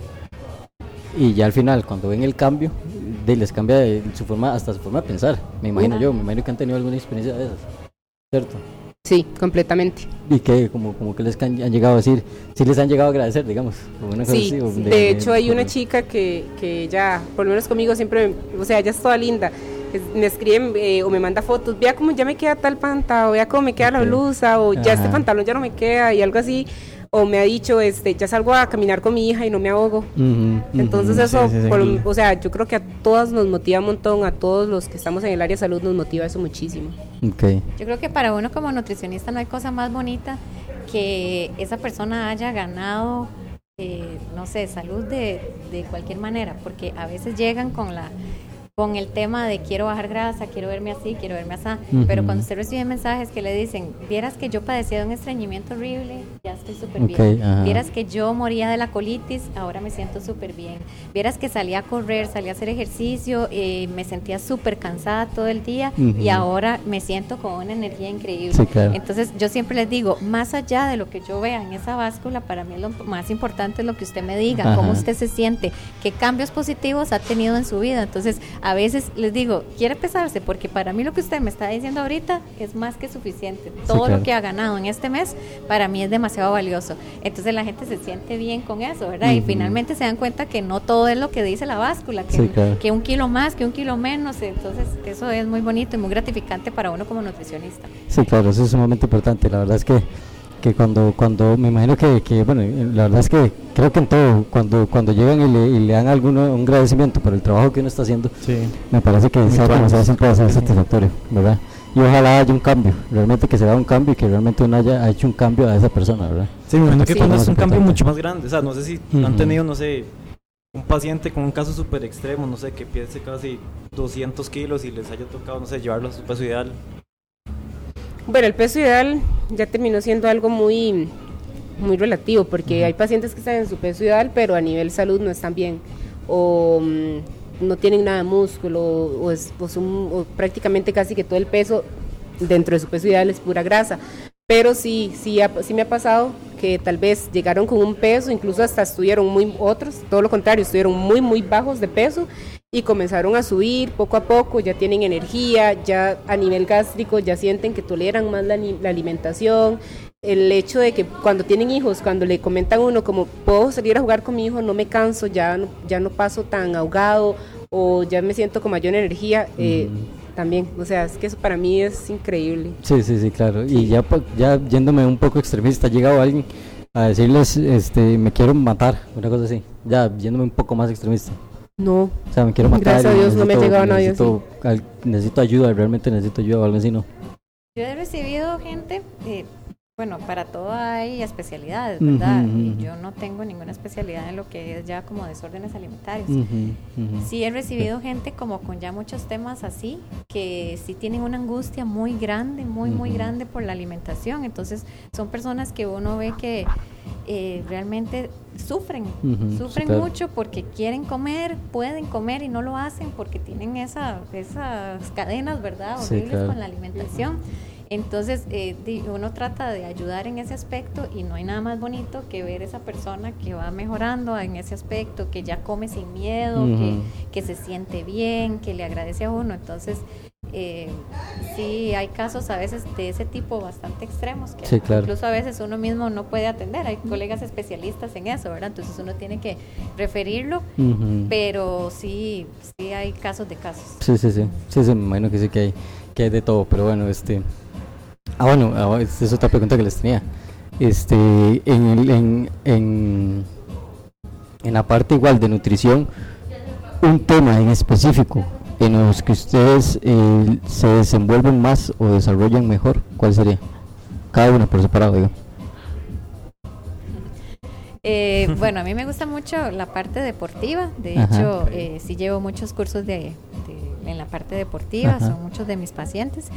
y ya al final, cuando ven el cambio, de, les cambia de su forma, hasta su forma de pensar. Me imagino yo, me imagino que han tenido alguna experiencia de esas, ¿cierto? Sí, completamente. ¿Y qué? Como, como que les han, han llegado a decir, sí les han llegado a agradecer, digamos. una cosa Sí, así, o de, hecho hay una chica que, que ya, por lo menos conmigo siempre, o sea, ella es toda linda. Me escriben eh, o me manda fotos, vea cómo ya me queda tal pantalón, vea cómo me queda la blusa, o ya este Ajá. pantalón ya no me queda, y algo así. O me ha dicho, este, ya salgo a caminar con mi hija y no me ahogo. Entonces eso, sí, sí. por o sea, yo creo que a todas nos motiva un montón, a todos los que estamos en el área de salud nos motiva eso muchísimo. Ok. Yo creo que para uno como nutricionista no hay cosa más bonita que esa persona haya ganado, eh, no sé, salud de, de cualquier manera, porque a veces llegan con la con el tema de quiero bajar grasa, quiero verme así, quiero verme así, pero cuando usted recibe mensajes que le dicen, vieras que yo padecía de un estreñimiento horrible, ya estoy súper bien, vieras que yo moría de la colitis, ahora me siento súper bien, vieras que salía a correr, salía a hacer ejercicio, eh, me sentía súper cansada todo el día y ahora me siento con una energía increíble. Sí, claro. Entonces yo siempre les digo, más allá de lo que yo vea en esa báscula, para mí lo más importante es lo que usted me diga, cómo usted se siente, qué cambios positivos ha tenido en su vida. Entonces a veces les digo, quiere pesarse, porque para mí lo que usted me está diciendo ahorita es más que suficiente. Todo claro. lo que ha ganado en este mes para mí es demasiado valioso. Entonces la gente se siente bien con eso, ¿verdad? Y finalmente se dan cuenta que no todo es lo que dice la báscula, que, Sí, claro. que un kilo más, que un kilo menos. Entonces eso es muy bonito y muy gratificante para uno como nutricionista. Sí, claro, eso es sumamente importante. La verdad es que, que cuando, cuando me imagino que, que, bueno, la verdad es que creo que en todo, cuando, cuando llegan y le, y le dan alguno, un agradecimiento por el trabajo que uno está haciendo, Sí. me parece que sea tuanis. demasiado siempre va a ser satisfactorio, ¿verdad? Y ojalá haya un cambio, realmente que se vea un cambio y que realmente uno haya hecho un cambio a esa persona, ¿verdad? Sí, me imagino que Sí. cuando es un cambio mucho más grande, o sea, no sé si han tenido, no sé, un paciente con un caso súper extremo, no sé, que piense casi 200 kilos y les haya tocado, no sé, llevarlo a su peso ideal. Bueno, el peso ideal ya terminó siendo algo muy, muy relativo, porque hay pacientes que están en su peso ideal, pero a nivel salud no están bien, o mm, no tienen nada de músculo, o, es, o son- o prácticamente casi que todo el peso dentro de su peso ideal es pura grasa. Pero sí, sí, sí me ha pasado que tal vez llegaron con un peso, incluso hasta estuvieron muy otros, todo lo contrario, estuvieron muy, muy bajos de peso y comenzaron a subir poco a poco, ya tienen energía, ya a nivel gástrico ya sienten que toleran más la, la alimentación. El hecho de que cuando tienen hijos, cuando le comentan a uno como puedo salir a jugar con mi hijo, no me canso, ya no, ya no paso tan ahogado o ya me siento con mayor energía, eh, también, o sea, es que eso para mí es increíble. Sí, sí, sí, claro. Y ya, ya yéndome un poco extremista, ha llegado alguien a decirles, este, me quiero matar, una cosa así. Ya yéndome un poco más extremista. No, O sea, me quiero matar. Gracias a Dios no me ha necesito- llegado nadie necesito, necesito ayuda, realmente necesito ayuda o algo así, ¿no? Yo he recibido gente, eh, bueno, para todo hay especialidades, ¿verdad? Ujú. yo no tengo ninguna especialidad en lo que es ya como desórdenes alimentarios. Ujú. Sí he recibido gente como con ya muchos temas así, que sí tienen una angustia muy grande, muy, muy grande por la alimentación. Entonces son personas que uno ve que eh, realmente sufren, sufren mucho porque quieren comer, pueden comer y no lo hacen porque tienen esa, esas cadenas, ¿verdad? Sí, Horribles claro. con la alimentación. Entonces, eh, uno trata de ayudar en ese aspecto y no hay nada más bonito que ver esa persona que va mejorando en ese aspecto, que ya come sin miedo, que, que se siente bien, que le agradece a uno. Entonces, eh, sí, hay casos a veces de ese tipo bastante extremos que Sí, claro. incluso a veces uno mismo no puede atender. Hay colegas especialistas en eso, ¿verdad? Entonces uno tiene que referirlo, pero sí, sí hay casos de casos. Sí, sí, sí. Sí, sí, me imagino que sí que hay, que hay de todo, pero bueno, este... Ah, bueno, ah, esta es otra pregunta que les tenía. Este, en, el- en, en, en la parte igual de nutrición, un tema en específico en los que ustedes eh, se desenvuelven más o desarrollan mejor, ¿cuál sería? Cada uno por separado, digo. Eh, [laughs] bueno, a mí me gusta mucho la parte deportiva. De Ajá. hecho, eh, sí llevo muchos cursos de, de- en la parte deportiva, Ajá. son muchos de mis pacientes.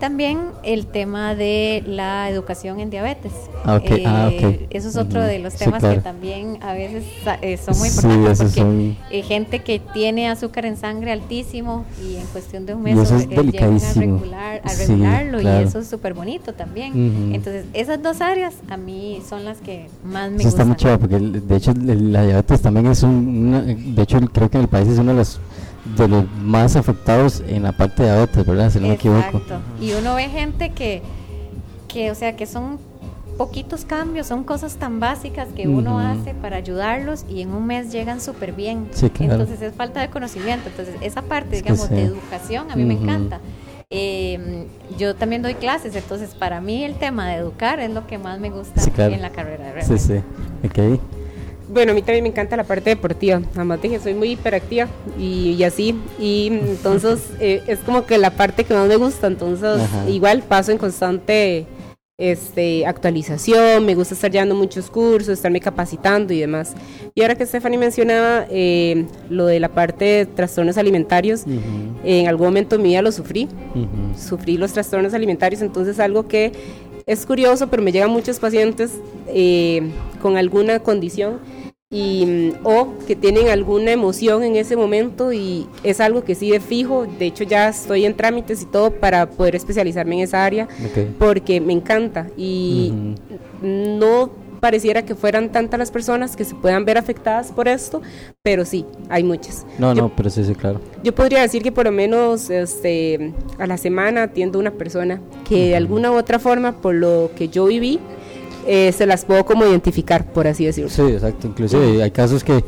También el tema de la educación en diabetes. Ah, ok. Ah, ok. Eso es otro de los Sí, temas claro. que también a veces sa- eh, son muy Sí, importantes esos porque son- eh, gente que tiene azúcar en sangre altísimo y en cuestión de un mes es eh, llegan a, regular, a Sí, regularlo claro. y eso es súper bonito también. Entonces, esas dos áreas a mí son las que más me Eso está gustan. muy chévere porque el- de hecho el- la diabetes también es un, una- de hecho creo que en el país es uno de los de los más afectados en la parte de diabetes, ¿verdad? Si no me equivoco. Exacto. Y uno ve gente que que, o sea, que son poquitos cambios, son cosas tan básicas que uno hace para ayudarlos y en un mes llegan súper bien. Sí, claro. Entonces es falta de conocimiento. Entonces esa parte, Es digamos, de sí. educación a mí me encanta. Eh, yo también doy clases, entonces para mí el tema de educar es lo que más me gusta Sí, claro. en la carrera. Sí, realmente. sí. Ok. Bueno, a mí también me encanta la parte deportiva. Además de que soy muy hiperactiva y, y así. Y entonces [laughs] eh, es como que la parte que más me gusta. Entonces, Ajá. igual paso en constante este, actualización. Me gusta estar llevando muchos cursos, estarme capacitando y demás. Y ahora que Stephanie mencionaba eh, lo de la parte de trastornos alimentarios, en algún momento de mi vida lo sufrí sufrí los trastornos alimentarios, entonces algo que es curioso, pero me llegan muchos pacientes eh, con alguna condición y, mm, o que tienen alguna emoción en ese momento y es algo que sí de fijo, de hecho ya estoy en trámites y todo para poder especializarme en esa área porque me encanta y no pareciera que fueran tantas las personas que se puedan ver afectadas por esto, pero sí, hay muchas. No, Yo- no, pero sí, sí, claro. yo podría decir que por lo menos este, a la semana atiendo una persona que de alguna u otra forma, por lo que yo viví, eh, se las puedo como identificar, por así decirlo. Sí, exacto. Inclusive hay casos que,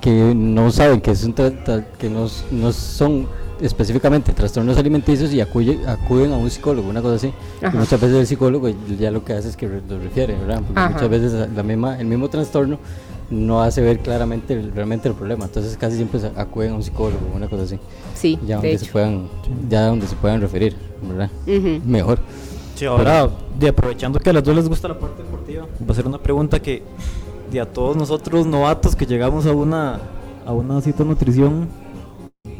que no saben que, es un que no, no son específicamente trastornos alimenticios y acuye- acuden a un psicólogo, una cosa así. Y muchas veces el psicólogo ya lo que hace es que re- lo refiere, ¿verdad? Porque Ajá. muchas veces la misma, el mismo trastorno no hace ver claramente el- realmente el problema. Entonces casi siempre se acuden a un psicólogo, una cosa así. Sí, Ya de donde se hecho. puedan, ya donde se puedan referir, ¿verdad? Ujú. Mejor. Sí, ahora, de aprovechando que a las dos les gusta la parte deportiva, va a ser una pregunta que de a todos nosotros novatos que llegamos a una a una cita de nutrición,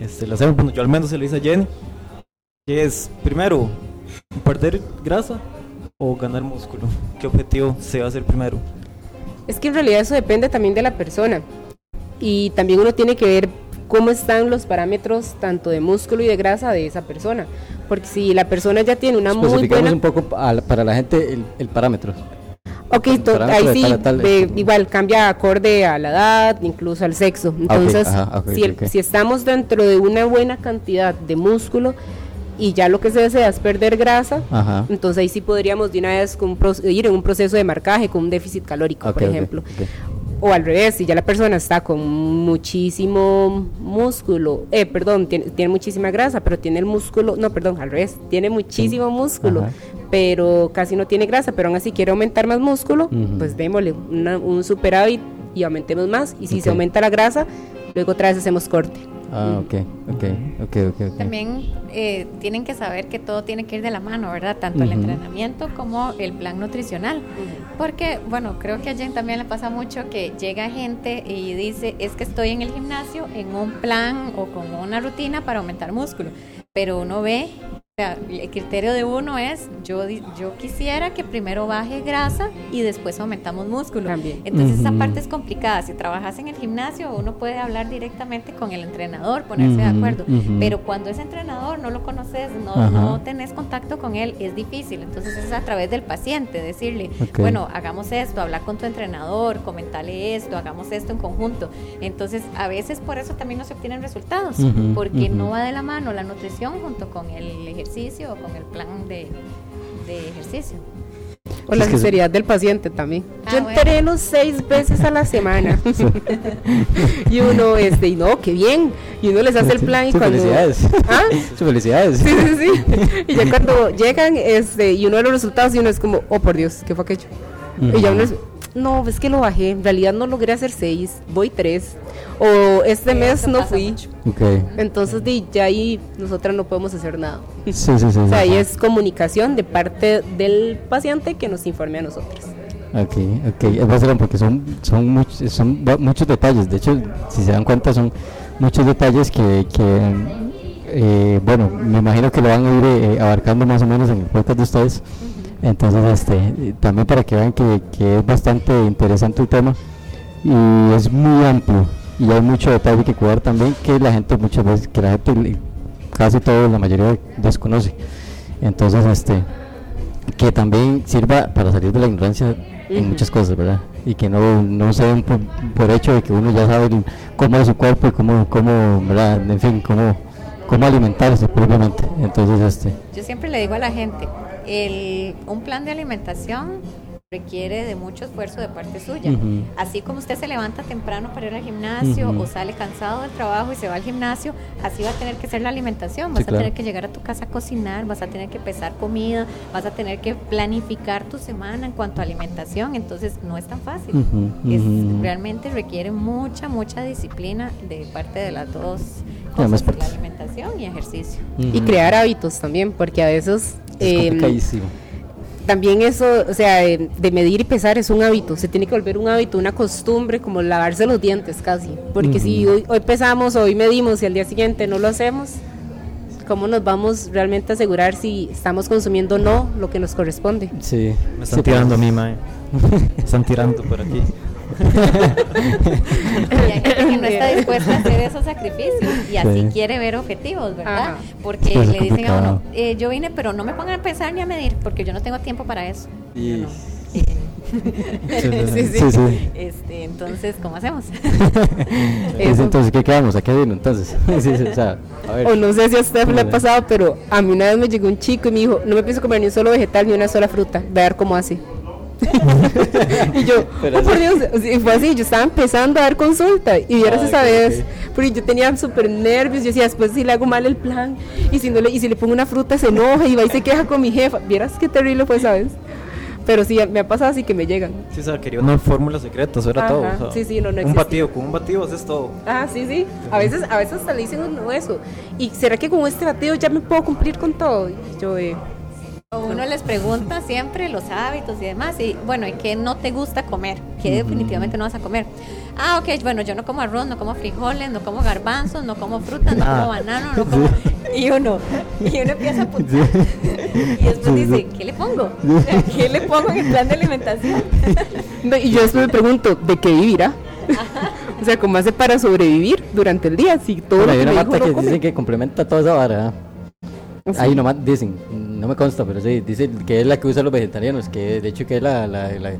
este, la hacemos, bueno, yo al menos se lo hice a Jenny, que es, primero, perder grasa o ganar músculo. ¿Qué objetivo se va a hacer primero? Es que en realidad eso depende también de la persona. Y también uno tiene que ver cómo están los parámetros tanto de músculo y de grasa de esa persona. Porque si la persona ya tiene una muy buena... un poco para la gente el, el parámetro. Ok, ahí sí, tal tal, este. igual cambia acorde a la edad, incluso al sexo. Entonces, ajá, si, el- si estamos dentro de una buena cantidad de músculo y ya lo que se desea es perder grasa, Ajá. entonces ahí sí podríamos de una vez con un ir en un proceso de marcaje con un déficit calórico, por ejemplo. ok. O al revés, si ya la persona está con muchísimo músculo, eh, perdón, tiene, tiene muchísima grasa, pero tiene el músculo, no, perdón, al revés, tiene muchísimo músculo, Ajá. pero casi no tiene grasa, pero aún así quiere aumentar más músculo, pues démosle una- un superávit y aumentemos más. Y si se aumenta la grasa, luego otra vez hacemos corte. Ah, ok, ok, ok, ok. ok. También eh, tienen que saber que todo tiene que ir de la mano, ¿verdad? Tanto el entrenamiento como el plan nutricional. Porque, bueno, creo que a Jen también le pasa mucho que llega gente y dice, es que estoy en el gimnasio en un plan o con una rutina para aumentar músculo. Pero uno ve, el criterio de uno es, yo, yo quisiera que primero baje grasa y después aumentamos músculo. También. Entonces esa parte es complicada. Si trabajas en el gimnasio, uno puede hablar directamente con el entrenador, ponerse de acuerdo. Pero cuando ese entrenador no lo conoces, no, no tenés contacto con él, es difícil. Entonces es a través del paciente, decirle, bueno, hagamos esto, hablar con tu entrenador, comentarle esto, hagamos esto en conjunto. Entonces a veces por eso también no se obtienen resultados, porque no va de la mano la nutrición junto con el ejercicio o con el plan de, de ejercicio. O la sinceridad del paciente también. Ah, Yo bueno. entreno seis veces a la semana. [laughs] y uno, este, y no, qué bien. Y uno les hace el plan y Sí, cuando. Felicidades. ¿Ah? Sí, felicidades. Sí, sí, sí. Y ya cuando llegan este, y uno ve los resultados y uno es como, oh por Dios, ¿qué fue aquello? Y ya uno es, no, es que lo bajé, en realidad no logré hacer seis, voy tres. O este Sí, mes no fui. Entonces di, ya ahí nosotras no podemos hacer nada. Sí, sí, sí. O sea, ahí es comunicación de parte del paciente que nos informe a nosotros. Ok, ok, es bastante porque son, son, muchos, son va- muchos detalles, de hecho, si se dan cuenta, son muchos detalles que, que eh, bueno, me imagino que lo van a ir eh, abarcando más o menos en el podcast de ustedes, entonces, este, también para que vean que, que es bastante interesante el tema y es muy amplio y hay mucho detalle que cuidar también que la gente muchas veces, que la gente, casi todo, la mayoría desconoce, entonces, este, que también sirva para salir de la ignorancia en muchas cosas, ¿verdad? Y que no, no se den por, por hecho de que uno ya sabe cómo es su cuerpo y cómo, cómo ¿verdad? En fin, cómo, cómo alimentarse propiamente. Entonces, este, Yo siempre le digo a la gente, el, un plan de alimentación requiere de mucho esfuerzo de parte suya. Así como usted se levanta temprano para ir al gimnasio o sale cansado del trabajo y se va al gimnasio, así va a tener que ser la alimentación. Vas Sí, a tener que llegar a tu casa a cocinar, vas a tener que pesar comida, vas a tener que planificar tu semana en cuanto a alimentación. Entonces no es tan fácil. Es- realmente requiere mucha, mucha disciplina de parte de las dos cosas, la alimentación y ejercicio. Y crear hábitos también, porque a veces Es em, complicadísimo. también eso, o sea, eh, de medir y pesar es un hábito, se tiene que volver un hábito, una costumbre, como lavarse los dientes casi, porque si Ujú. hoy, hoy pesamos, hoy medimos y al día siguiente no lo hacemos, ¿cómo nos vamos realmente a asegurar si estamos consumiendo o no lo que nos corresponde? Sí. Me Sí, están tirando a pues. mí, mae. Me están tirando por aquí. [laughs] Y hay gente que no está dispuesta a hacer esos sacrificios y así Sí. quiere ver objetivos, ¿verdad? Ajá. Porque le dicen a uno, eh, yo vine, pero no me pongan a pensar ni a medir, porque yo no tengo tiempo para eso. Y- Yo no. Sí, sí. Sí, sí. Este, entonces, ¿cómo hacemos? [laughs] Entonces, ¿qué quedamos? ¿A qué vino entonces? [laughs] sí, sí, o sea, a ver. O no sé si a usted le ha pasado, pero a mí una vez me llegó un chico y me dijo, no me pienso comer ni un solo vegetal ni una sola fruta, ver cómo hace. [laughs] y yo, [laughs] oh, por Dios, sea, fue así, yo estaba empezando a dar consulta y vieras Ah, esa vez, porque yo tenía súper nervios, yo decía, después si le hago mal el plan y si no le, y si le pongo una fruta se enoja y va y se queja con mi jefa, vieras qué terrible fue, ¿sabes? Pero sí, me ha pasado así que me llegan. Sí, o sea, quería una fórmula secreta, eso era Ajá, todo. o sea, sí, sí, no, no Un batido, con un batido haces todo. Ah, sí, sí. A veces, a veces hasta le dicen a uno eso. ¿Y será que con este bateo ya me puedo cumplir con todo? Y yo, eh, uno les pregunta siempre los hábitos y demás, y bueno, ¿y qué no te gusta comer? ¿Qué definitivamente no vas a comer? Ah, ok, bueno, yo no como arroz, no como frijoles, no como garbanzos, no como frutas, no Ah. como banano, no como... [laughs] Y uno, y uno empieza a apuntar. [laughs] Y después dice, ¿qué le pongo? ¿Qué le pongo en el plan de alimentación? [laughs] no, y yo después me pregunto, ¿de qué vivirá? o sea, ¿cómo hace para sobrevivir durante el día? Si todo Bueno, lo hay que una me dijo que no come. dicen que complementa toda esa vara. ¿Ah? Sí. Una mata, dicen, no me consta, pero sí, dice que es la que usan los vegetarianos, que de hecho que es la, la, la-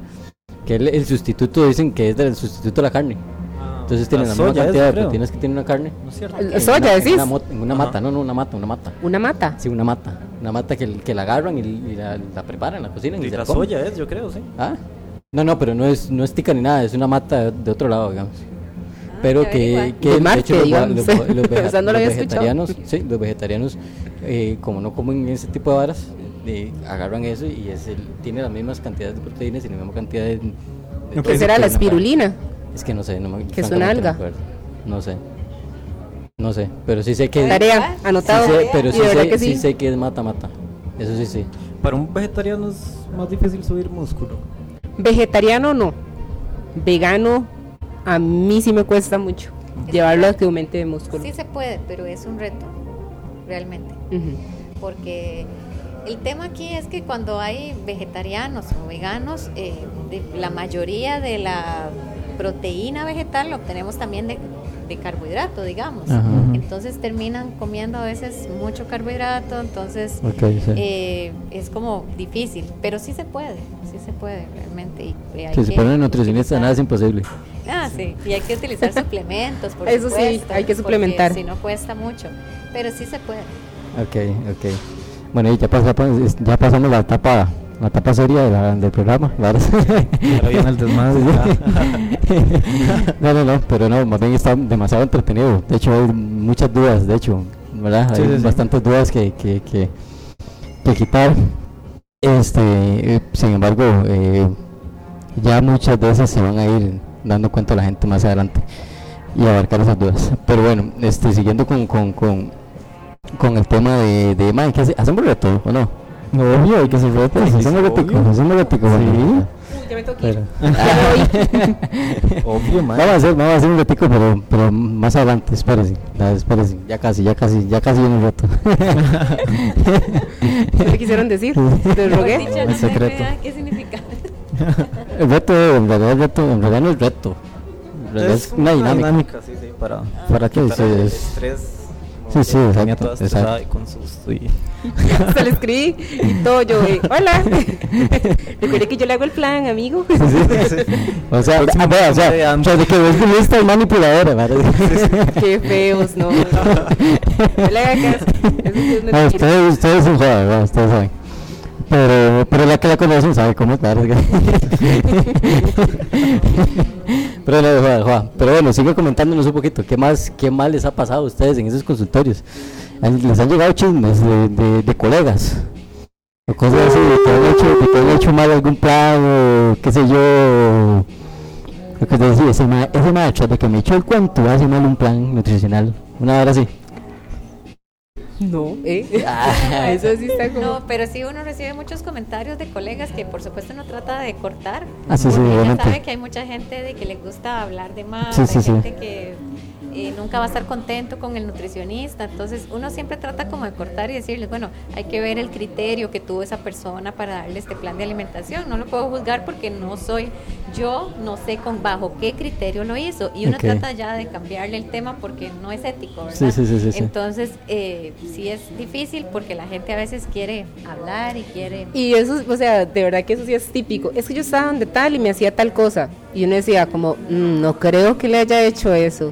que el, el sustituto, dicen que es del sustituto de la carne. Entonces tienen la, misma cantidad eso de creo. proteínas que tiene una carne. ¿No es cierto? El- en soya, una- en decís. una, en mata, no, no, una mata, una mata. Una mata. Sí, una mata. Una mata que, que la agarran y, y la, la preparan, la cocinan y, Y se la la soya es, yo creo, sí. ¿Ah? No, no, pero no es, no es tica ni nada, es una mata de otro lado, digamos. Pero que, que De de Marte, hecho los, los- los [laughs] no la los vegetarianos, sí, los vegetarianos, eh, como no comen ese tipo de varas, eh, agarran eso y es el, tiene las mismas cantidades de proteínas y la misma cantidad de... de Ok. ¿Qué será la para- espirulina? Es que no sé, no me Que es una no alga. acuerdo. No sé. No sé, pero sí sé que... Tarea, sí anotado. sé, pero sí de sé, que sí sí. sé que es mata-mata. Eso sí, sí. Para un vegetariano es más difícil subir músculo. Vegetariano no. Vegano a mí sí me cuesta mucho llevarlo a que aumente de músculo. Sí se puede, pero es un reto, realmente. Porque el tema aquí es que cuando hay vegetarianos o veganos, eh, de- la mayoría de la proteína vegetal la obtenemos también de, de carbohidrato, digamos. Ajá. Entonces terminan comiendo a veces mucho carbohidrato, entonces sí. eh, es como difícil, pero sí se puede, sí se puede realmente. Y, eh, hay Si se que pone nutricionista, utilizar- nada es imposible. Ah, sí, y hay que utilizar [laughs] suplementos, por Eso sí, supuesto, hay que suplementar. Si no cuesta mucho, pero sí se puede. Ok, ok. Bueno, y ya, pasa- ya pasamos la etapa, la etapa seria de la- del programa. verdad. Ahora viene el desmadre. [laughs] [laughs] no, no, no, pero no, más bien está demasiado entretenido. De hecho, hay muchas dudas, de hecho, ¿verdad? Sí, hay sí, sí. bastantes dudas que, que, que, que quitar. Este, sin embargo, eh, ya muchas de esas se van a ir dando cuenta la gente más adelante y abarcar esas dudas. Pero bueno, este, siguiendo con, con, con, con el tema de, de Mike, ¿hacemos reto o no? No, obvio, hay que hacer retos, hacemos retico, hacemos retico. Sí. Me tengo que ir. Pero- [laughs] Obvio, man. Vamos a hacer, vamos a hacer un ratico, pero, pero más adelante, espérese, ya, espérese, ya casi, ya casi, ya casi viene el rato. [laughs] ¿Qué quisieron decir? ¿Te [laughs] rogué? no secreto. qué- significa. el reto, en realidad, el reto, en realidad no es reto, en realidad es una dinámica. sí, sí, para, ¿Para es- estrés. Sí, sí, Tenía exacto, toda estresada exacto. y con susto y- [laughs] Se le escribí y todo yo, eh, hola. [laughs] Recuerde que yo le hago el plan, amigo. [laughs] O sea, ah, bueno, o sea, de o sea, de que es lista y manipuladora, ¿verdad? Qué feos, no. No le haga caso. Sí es No, ustedes, ustedes son jóvenes, ¿verdad? ustedes saben. Pero, pero la que la conocen sabe cómo estar. Pero, no, joda, joda. pero bueno, sigue comentándonos un poquito. ¿Qué más, ¿Qué más les ha pasado a ustedes en esos consultorios? ¿Les han llegado chismes de, de, de colegas? O cosas así, de que han hecho, mal algún plan o qué sé yo. Lo que te decía, ese, ma- ese macho de que me echó el cuento hace mal un plan nutricional. Una hora así. No, ¿eh? [laughs] [laughs] Eso sí está como... No, pero sí uno recibe muchos comentarios de colegas que por supuesto no trata de cortar. Ah, sí, sí, porque ya obviamente. sabe que hay mucha gente de que le gusta hablar de más, Sí, hay sí, sí. gente que eh, nunca va a estar contento con el nutricionista. Entonces uno siempre trata como de cortar y decirles, bueno, hay que ver el criterio que tuvo esa persona para darle este plan de alimentación. No lo puedo juzgar porque no soy yo, no sé con bajo qué criterio lo hizo. Y uno trata ya de cambiarle el tema porque no es ético, ¿verdad? Sí, sí, sí, sí, sí. Entonces, eh, sí es difícil porque la gente a veces quiere hablar y quiere... Y eso, o sea, de verdad que eso sí es típico. Es que yo estaba donde tal y me hacía tal cosa. Y uno decía como, "Mm, no creo que le haya hecho eso.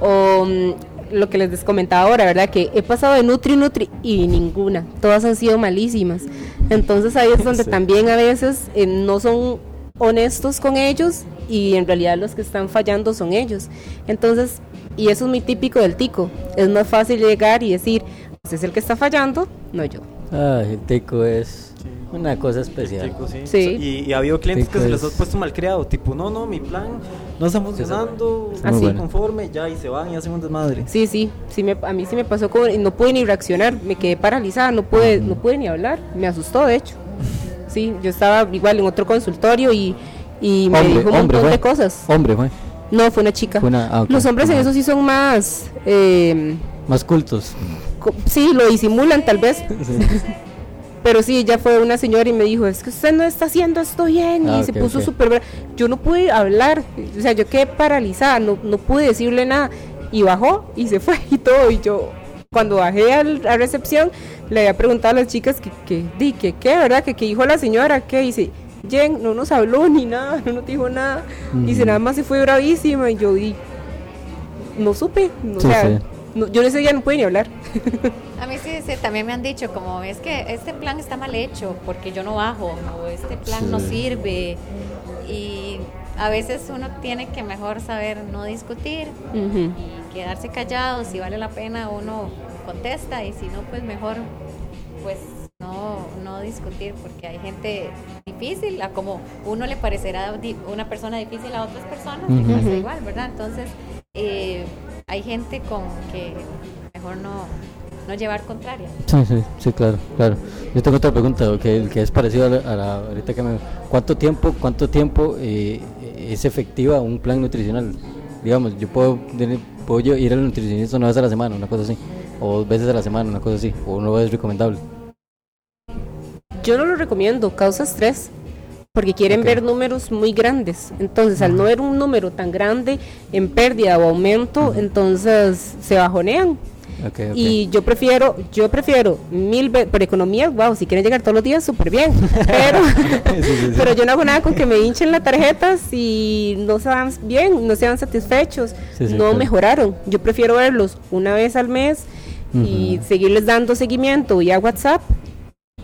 O mm, lo que les comentaba ahora, ¿verdad? Que he pasado de Nutri Nutri y ninguna. Todas han sido malísimas. Entonces ahí es donde Sí. también a veces eh, no son honestos con ellos y en realidad los que están fallando son ellos. Entonces, y eso es muy típico del tico. Es más fácil llegar y decir, "Usted es el que está fallando, no yo. Ay, el tico es una cosa especial. Tico, sí. Sí. Y, y ha habido clientes Tico que se les es- ha puesto mal creado, tipo, no, no, mi plan no está funcionando, así bueno. conforme, ya, y se van y hacen un desmadre. Sí, sí, sí me, a mí sí me pasó con, y no pude ni reaccionar, me quedé paralizada, no pude, no pude ni hablar, me asustó de hecho. Sí, yo estaba igual en otro consultorio y, y me Hombre, dijo un hombre, montón fue. de cosas. Hombre, fue. No, fue una chica. Fue una- ah. Los hombres en eso sí son más, eh, Más cultos. sí, lo disimulan tal vez. [laughs] Pero sí, ella fue una señora y me dijo, es que usted no está haciendo esto bien. Ah, y se ok, puso ok. súper. Yo no pude hablar, o sea, yo quedé paralizada, no, no pude decirle nada. Y bajó y se fue y todo. Y yo, cuando bajé a recepción, le había preguntado a las chicas que, que, di, que qué, ¿verdad? Que qué dijo la señora, qué dice. Jen no nos habló [laughs] ni nada, no nos dijo nada. Dice, Ujú. nada más se fue bravísima. Y yo, di, no supe. O Sí, sea, sí. No- yo en ese día no pude ni hablar. A mí sí, sí, también me han dicho como es que este plan está mal hecho porque yo no bajo o este plan no sirve y a veces uno tiene que mejor saber no discutir y quedarse callado, si vale la pena uno contesta y si no pues mejor pues no, no discutir porque hay gente difícil, a como uno le parecerá una persona difícil a otras personas, Ujú. pasa igual, ¿verdad? Entonces eh, hay gente con que mejor no, no llevar contraria. Sí, sí, sí, claro, claro. Yo tengo otra pregunta que, que es parecido a la, a la- ahorita que me... ¿Cuánto tiempo, cuánto tiempo eh, es efectiva un plan nutricional? Digamos, yo puedo, tener- puedo yo ir al nutricionista una vez a la semana, una cosa así, o dos veces a la semana, una cosa así, o no es recomendable. Yo no lo recomiendo, causa estrés, porque quieren ver números muy grandes. Entonces, al no ver un número tan grande en pérdida o aumento, entonces se bajonean. Y yo prefiero, yo prefiero mil veces, por economía, wow, si quieren llegar todos los días, súper bien. [laughs] Pero, Sí, sí, sí. pero yo no hago nada con que me hinchen las tarjetas y no se van bien, no se van satisfechos, no claro. mejoraron. Yo prefiero verlos una vez al mes y seguirles dando seguimiento vía WhatsApp.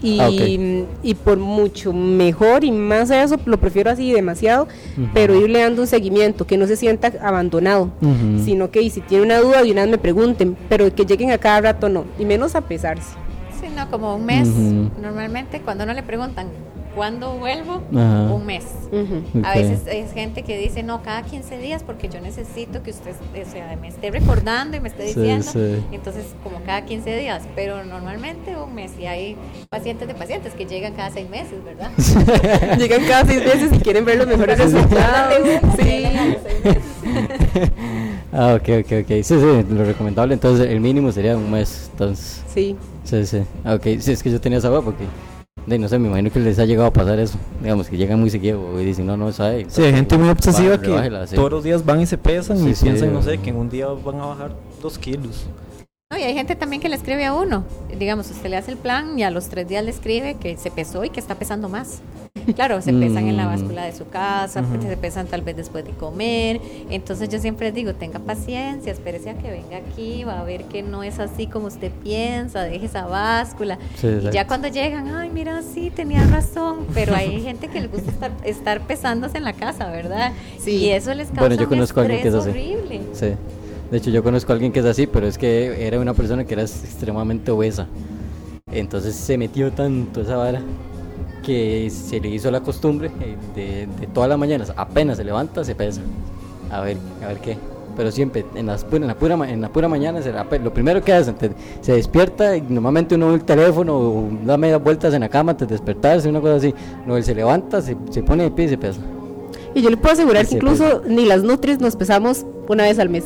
Y, Ah, y por mucho mejor y más de eso, lo prefiero así demasiado, pero irle dando un seguimiento, que no se sienta abandonado sino que y si tiene una duda de una vez me pregunten, pero que lleguen a cada rato no, y menos a pesarse. Sí, no, como un mes. Normalmente cuando no le preguntan cuándo vuelvo, Ajá. un mes. A veces es gente que dice, no, cada 15 días porque yo necesito que usted o sea, me esté recordando y me esté diciendo. sí. Entonces, como cada 15 días, pero normalmente un mes. Y hay pacientes de pacientes que llegan cada 6 meses, ¿verdad? [laughs] [laughs] Llegan cada seis veces y quieren ver los mejores resultados. Sí. [laughs] ah, ok, ok, ok. Sí, sí, lo recomendable entonces el mínimo sería un mes, entonces... Sí. Sí, sí. Ok, sí, es que yo tenía esa porque, de, no sé, me imagino que les ha llegado a pasar eso. Digamos, que llegan muy seguido y dicen, no, no, sabe. Sí, hay gente muy obsesiva que rebájela, sí. todos los días van y se pesan Sí, y sí, piensan, no sé, que en un día van a bajar dos kilos. No, y hay gente también que le escribe a uno. Digamos, usted le hace el plan y a los tres días le escribe que se pesó y que está pesando más. Claro, se pesan en la Mm. báscula de su casa, se pesan tal vez después de comer. Entonces yo siempre les digo, tenga paciencia, espérese a que venga aquí, va a ver que no es así como usted piensa, deje esa báscula. Sí, y ya cuando llegan, ay, mira, sí, tenía razón, pero hay [laughs] gente que le gusta estar, estar pesándose en la casa, ¿verdad? Sí. Y eso les causa Bueno, yo un conozco a alguien que es estrés así. horrible. Sí. De hecho, yo conozco a alguien que es así, pero es que era una persona que era extremadamente obesa. Entonces se metió tanto esa vara que se le hizo la costumbre eh, de, de todas las mañanas, apenas se levanta, se pesa. A ver, a ver qué. Pero siempre, en, las, en, la, pura, en la pura mañana, se, la pe- lo primero que hace, te- se despierta y normalmente uno ve el teléfono o da medias vueltas en la cama antes de despertarse, una cosa así. No, él se levanta, se, se pone de pie y se pesa. Y yo le puedo asegurar que incluso ni las Nutris nos pesamos una vez al mes.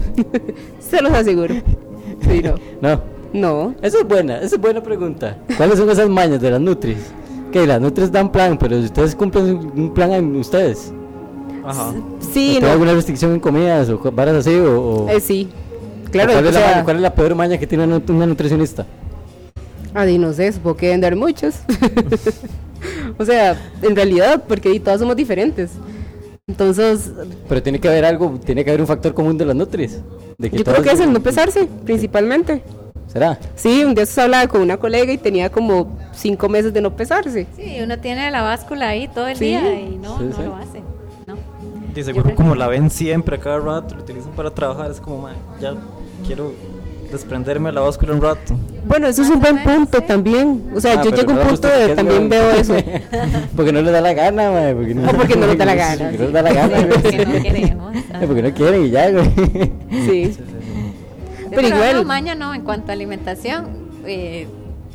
[laughs] Se los aseguro. Sí, no. [laughs] No, No. Esa es buena, esa es buena pregunta. ¿Cuáles son esas mañas de las Nutris? Que las Nutris dan plan, pero si ustedes cumplen un plan en ustedes. Ajá. Sí, ¿O ¿Tiene no. alguna restricción en comidas o varas así? O, o- Eh, sí. o Claro, ¿cuál, o es la, sea, maña- cuál es la peor maña que tiene una, nut- una nutricionista? Ah, no sé, supongo que deben dar muchos. [laughs] o sea, en realidad, porque todas somos diferentes. Entonces, Pero tiene que haber algo, tiene que haber un factor común de las Nutris. De yo creo que es el no pesarse, principalmente. ¿Será? Sí, un día se hablaba con una colega y tenía como cinco meses de no pesarse. Sí, uno tiene la báscula ahí todo el Sí. día y no, Sí, no sí. lo hace. No. Y seguro como la ven siempre a cada rato, lo utilizan para trabajar, es como, "Mae, ya quiero desprenderme de la báscula un rato. Bueno, eso es un buen punto también. O sea, Ah, yo llego a un punto de también veo eso. [laughs] porque no le da la gana, mae, porque no, O [laughs] porque no les da la gana, Porque sí. no les da la gana. Porque no queremos. [laughs] Porque no quieren y ya, güey. Sí. Pero, Pero igual- no, maña no, en cuanto a alimentación. eh,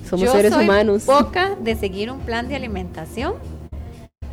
Somos yo seres soy humanos. poca de seguir un plan de alimentación,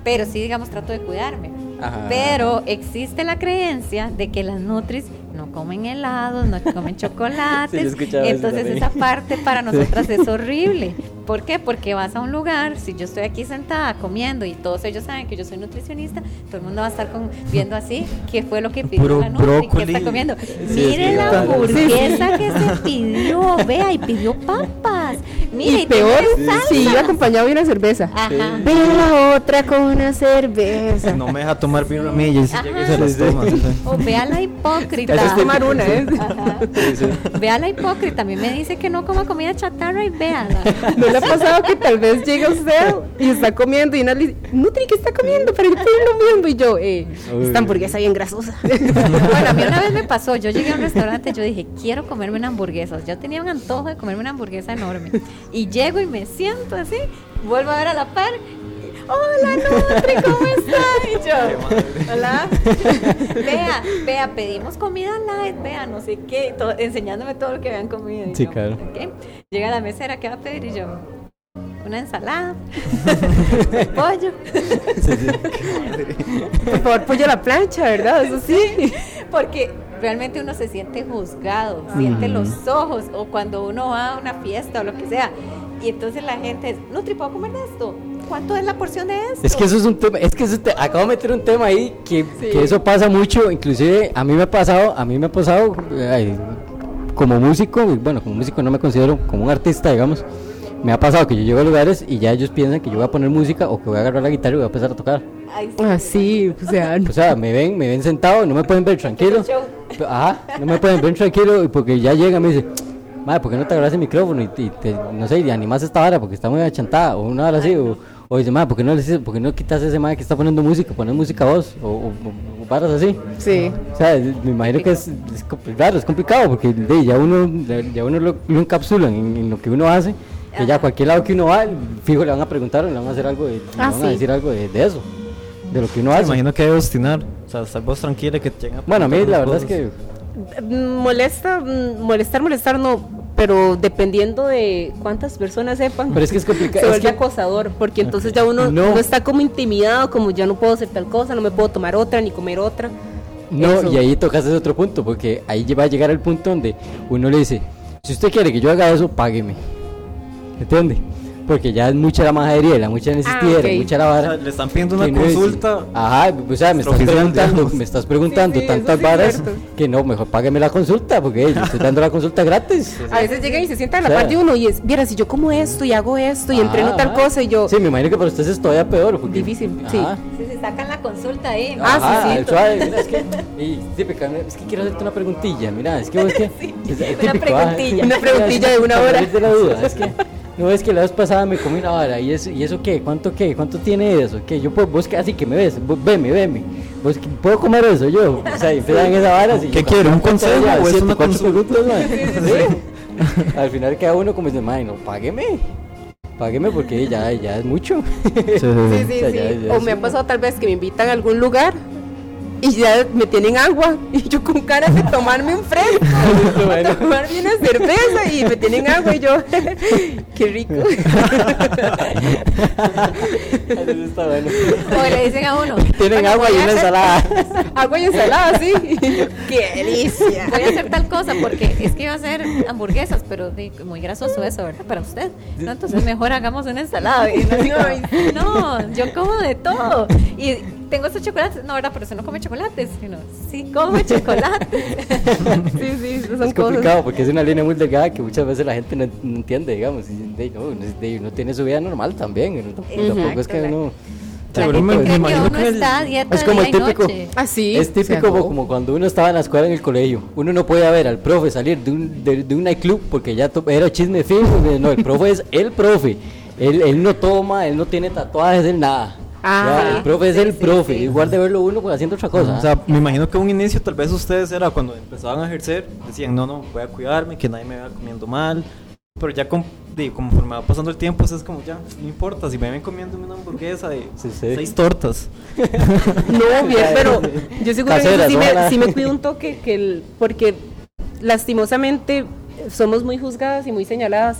pero sí, digamos, trato de cuidarme. Ajá. Pero existe la creencia de que las nutris no comen helados, no comen [laughs] Sí, chocolates. eso entonces esa parte para [laughs] nosotras es horrible. ¿Por qué? Porque vas a un lugar, si yo estoy aquí sentada comiendo y todos ellos saben que yo soy nutricionista, todo el mundo va a estar con- viendo así qué fue lo que pidió Puro la nutri, qué está comiendo. Sí, Mire sí, la hamburguesa que se pidió, vea, y pidió papas. Mire, Y peor, si iba acompañado de una cerveza. Ajá. La otra con una cerveza. No me deja tomar birra a mí y se llega y se Ajá. las toma. sí. O vea la hipócrita. Eso es tomar una, ¿eh? Ajá. Vea la hipócrita. A mí me dice que no coma comida chatarra y véala. ¿No le ha pasado que tal vez llega usted y está comiendo y una le dice, Nutri, ¿qué está comiendo? Pero yo estoy viendo. Y yo, eh, esta hamburguesa bien grasosa. [laughs] Bueno, a mí una vez me pasó. Yo llegué a un restaurante y yo dije, quiero comerme una hamburguesa. Yo tenía un antojo de comerme una hamburguesa enorme. Y llego y me siento así, vuelvo a ver a la par. Hola Nutri, ¿cómo [laughs] está? Y yo, hola. [laughs] vea, vea, pedimos comida light, vea, no sé qué, todo- enseñándome todo lo que habían comido. Y Sí, yo, claro. "Ok". Llega la mesera, ¿qué va a pedir? Y yo, una ensalada, [laughs] pollo. Por favor, pollo a la plancha, ¿verdad? Eso sí. Porque realmente uno se siente juzgado, siente los ojos, o cuando uno va a una fiesta o lo que sea, y entonces la gente es, Nutri, ¿puedo comer de esto? ¿Cuánto es la porción de esto? Es que eso es un tema, es que eso te- acabo de meter un tema ahí que, que eso pasa mucho, inclusive a mí me ha pasado, a mí me ha pasado ay, como músico, bueno, como músico no me considero como un artista, digamos. Me ha pasado que yo llego a lugares y ya ellos piensan que yo voy a poner música o que voy a agarrar la guitarra y voy a empezar a tocar. Ay, sí. Así, o sea, [laughs] O sea, me ven, me ven sentado, no me pueden ver tranquilo. Ajá, no me pueden ver tranquilo porque ya llega y me dice, madre, ¿por qué no te agarras el micrófono y, te- y te, no sé, y animas esta vara porque está muy achantada o una hora así? O, o dice, madre, ¿por qué no, le dices- por qué no quitas ese madre que está poniendo música, pones música vos? O, o, o- o varas así. sí. O sea, me imagino que es, es claro, es complicado porque de, ya uno, ya uno lo, lo encapsulan en, en lo que uno hace. Que ya a cualquier lado que uno va, fijo le van a preguntar o le van a hacer algo de, le Ah, van a sí. decir algo de, de eso, de lo que uno Me hace. imagino que debe obstinar. O sea, estar vos tranquila que te Bueno, a mí la cosas. verdad es que Molesta, mm, molestar, molestar no, pero dependiendo de cuántas personas sepan, Pero es que es complicado, se es que- acosador, porque entonces ya uno No. no está como intimidado, como ya no puedo hacer tal cosa, no me puedo tomar otra ni comer otra. No, Eso. y ahí tocas ese otro punto, porque ahí va a llegar el punto donde uno le dice, si usted quiere que yo haga eso, págueme. ¿Entiende? Porque ya es mucha la majadería, la mucha necesidad, ok. mucha la O vara. sea, le están pidiendo una que no consulta. Ajá, o sea, me estás preguntando, me estás preguntando Sí, sí, tantas sí varas que no, mejor págame la consulta, porque hey, yo estoy dando la consulta gratis. [laughs] A veces llegan y se sientan a O la sea, par de uno y es, mira, si yo como esto y hago esto y Ajá, entreno tal ajá. cosa y yo... Sí, me imagino que para ustedes es todavía peor. porque- Difícil, sí. Si se sacan la consulta ahí. Ah, Ajá, sí, suave, mira, es que, y es que quiero hacerte una preguntilla, mira, es que vos [laughs] que, es, es una típico, ah, preguntilla. [laughs] Una preguntilla de una hora. salir de la duda, es que, no es que la vez pasada me comí una vara, y eso, y eso qué, cuánto qué, cuánto tiene eso, que yo puedo, vos que así que me ves, vos, veme, veme, vos puedo comer eso yo, o sea, y empiezan esa vara, así, ¿Qué yo, quiere, un ¿cuánto consejo ya? o es Siete, una preguntas, man. Sí. Al final queda uno como dice, "Mae, no, págueme, págueme porque ya, ya es mucho. Sí, sí, O sea, sí. ya- ya o me ha pasado tal vez que me invitan a algún lugar y ya me tienen agua [laughs] y yo con cara de tomarme un fresco, [laughs] Bueno. tomarme una cerveza y me tienen agua y yo, [laughs] qué rico. Eso está bueno. O le dicen a uno. Tienen "Bueno, agua y una ensalada. agua y ensalada, sí. Qué delicia. Voy a hacer cosa porque es que iba a hacer hamburguesas, pero de- muy grasoso eso, ¿verdad? Para usted. No, entonces mejor hagamos una ensalada. Y no, digo, [laughs] no, yo como de todo. Y tengo estos chocolates. No, ¿verdad? Pero usted no come chocolates. Y uno, sí, come chocolates. [laughs] Sí, sí, esas Es cosas. complicado porque es una línea muy delgada que muchas veces la gente no, no entiende, digamos. Y, de, no, de- uno tiene su vida normal también. tampoco- tampoco es que Exacto, uno. La Seguro gente cree que imagino uno que el- está a dieta Es como el típico. noche. Así. es típico como, como cuando uno estaba en la escuela en el colegio. Uno no podía ver al profe salir de un, de, de un nightclub porque ya to- era chisme fijo. No, el profe es el profe. Él, él no toma, él no tiene tatuajes, él nada. Ah, Ya, el profe es sí, el sí, profe. sí. Igual de verlo uno pues, haciendo otra cosa. O sea, me imagino que un inicio tal vez ustedes era cuando empezaban a ejercer, decían, no, no, voy a cuidarme, que nadie me vea comiendo mal. Pero ya con, de, conforme va pasando el tiempo, eso es como ya, no importa, si me ven comiendo una hamburguesa de Sí, sí. seis tortas. [laughs] No, bien, pero yo seguro que sí, me, sí me cuido un toque, que el- porque lastimosamente somos muy juzgadas y muy señaladas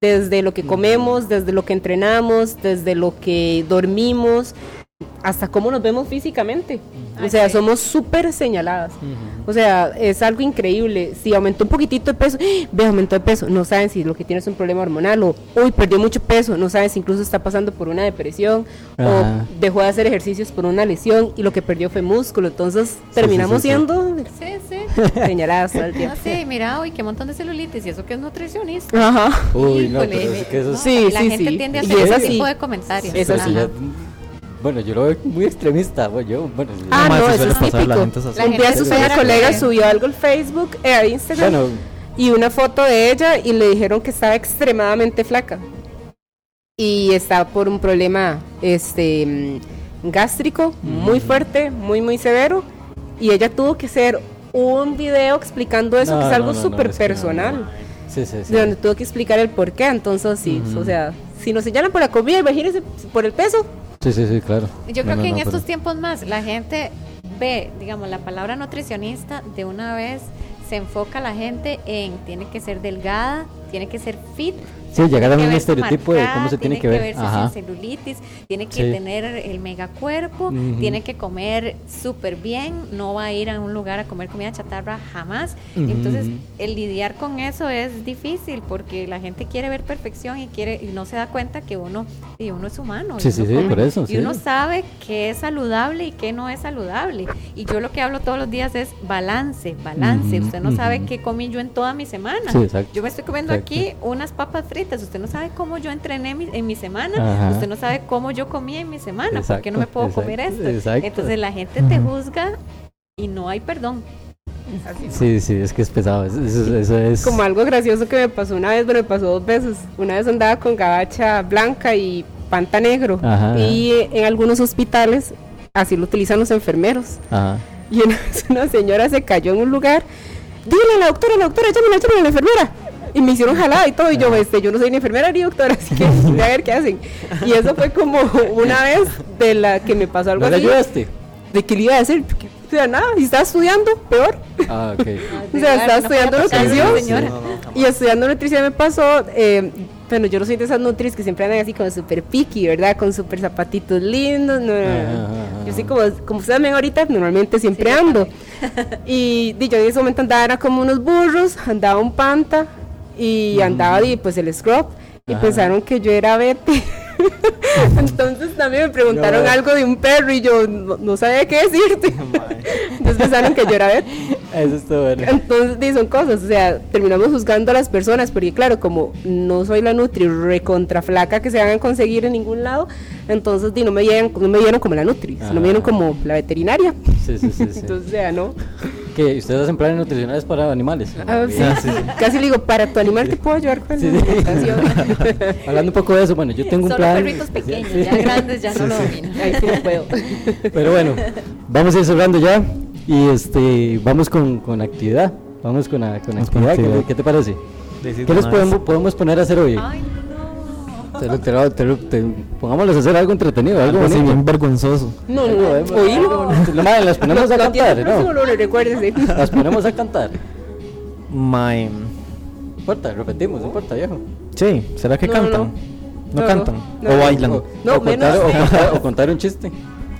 desde lo que comemos, desde lo que entrenamos, desde lo que dormimos, hasta cómo nos vemos físicamente. O sea, sí. somos súper señaladas. O sea, es algo increíble. Si aumentó un poquitito de peso, ¡ah! ve, aumentó de peso. No saben si lo que tiene es un problema hormonal o, uy, perdió mucho peso. No saben si incluso está pasando por una depresión o dejó de hacer ejercicios por una lesión y lo que perdió fue músculo. Entonces terminamos sí, sí. siendo Sí, sí. señaladas todo el No tiempo. sé, mira, uy, qué montón de celulitis. Y eso que es nutricionista. Ajá. Uy, no, pero es que eso es- Sí, la sí, gente sí. tiende a Y hacer es ese tipo de comentarios. Es así. Bueno, yo lo veo muy extremista. bueno, Yo, bueno. Ah, No, no, eso eso suele es pasar, la típico. gente es así. La Un día gente su colega subió algo al Facebook, eh, a Instagram, Bueno, y una foto de ella y le dijeron que estaba extremadamente flaca. Y está por un problema este mm, gástrico muy fuerte, muy muy severo y ella tuvo que hacer un video explicando eso No, que es algo no, no, súper personal. no. sí, sí, sí. De donde tuvo que explicar el por qué, entonces sí, o sea, si nos señalan por la comida, imagínense por el peso. Sí, sí, sí, claro. Yo No, creo no, que en estos pero- tiempos más la gente ve, digamos, la palabra nutricionista de una vez se enfoca la gente en tiene que ser delgada, tiene que ser fit. Sí, llegar a tiene un que estereotipo de cómo se tiene que ver. verse sin celulitis, tiene que Sí. tener el megacuerpo, Ujú. tiene que comer súper bien, no va a ir a un lugar a comer comida chatarra jamás. Ujú, Entonces, ujú. el lidiar con eso es difícil porque la gente quiere ver perfección y quiere y no se da cuenta que uno y uno es humano. y Sí, sí, uno sí, come- por eso, Y sí. uno sabe que es saludable y que no es saludable. Y yo lo que hablo todos los días es balance, balance. Ujú, usted no sabe qué comí yo en toda mi semana. Sí, exacto, Yo me estoy comiendo exacto. aquí unas papas fritas. Usted no sabe cómo yo entrené mi- en mi semana. Ajá. Usted no sabe cómo yo comí en mi semana. ¿Por qué no me Exacto, puedo comer exacto, esto? exacto. Entonces la gente te juzga y no hay perdón. Sí, sí, es que es pesado. Eso, eso- eso es. Como algo gracioso que me pasó una vez, bueno, me pasó dos veces. Una vez andaba con gabacha blanca y panta negro. Ajá, y eh, en algunos hospitales así lo utilizan los enfermeros. Ajá. Y una [laughs] una señora se cayó en un lugar. Dile a la doctora, la doctora, llámala, llámala a la enfermera. Y me hicieron jalada y todo. Y yo, este, yo no soy ni enfermera ni doctora, [laughs] así que voy a ver qué hacen. Y eso fue como una vez de la que me pasó algo ¿No le así. ayudaste? De que le iba a decir, o sea, nada, y estaba estudiando, peor. Ah, ok. [laughs] O sea, estaba estudiando nutrición. jamás. Y estudiando nutrición me pasó, eh, bueno, yo no soy de esas nutris que siempre andan así como súper picky, ¿verdad? Con súper zapatitos lindos. no, Yo sí como, como ustedes ven ahorita, normalmente siempre Sí, ando. Y, di, yo en ese momento andaba era como unos burros, andaba un panta y andaba di, pues el scrub. y Ajá. pensaron que yo era Betty. [laughs] Entonces también me preguntaron No. algo de un perro y yo no, no sabía qué decirte. [laughs] Entonces pensaron que yo era Betty. Eso está bueno. Entonces son cosas, o sea, terminamos juzgando a las personas, porque claro, como no soy la Nutri recontra flaca que se van a conseguir en ningún lado, entonces di, no me vieron, no me vieron como la Nutri, sino me vieron Ah. como la veterinaria. Sí, sí, sí. sí. [laughs] Entonces, o sea, ¿no? ¿Qué? ¿Ustedes hacen planes nutricionales para animales? Ah, sí. Ah, sí, sí. Casi le digo, para tu animal te puedo ayudar con Sí, la sí. alimentación. [laughs] Hablando un poco de eso, bueno, yo tengo un Solo plan. perritos pequeños, Sí. ya grandes ya no lo dominan. Ahí sí no puedo. [laughs] Pero bueno, vamos a ir cerrando ya y este vamos con, con actividad. Vamos con, la- con actividad. ¿Qué, qué te parece? Decid ¿Qué les podemos, podemos poner a hacer hoy? Ay, no. Te lo- te lo- te lo- te- pongámosles a hacer algo entretenido, algo así bien vergonzoso. No, no, no. Oílo. No, madre, las ponemos a cantar, ¿no? lunes, recuérdese. Las ponemos a cantar. My... No importa, repetimos, no importa, viejo. Sí, ¿será que No, no, cantan? no. ¿No, No, cantan? no. ¿O No. bailan? No, o contar, menos. o, [laughs] contar, o contar un chiste.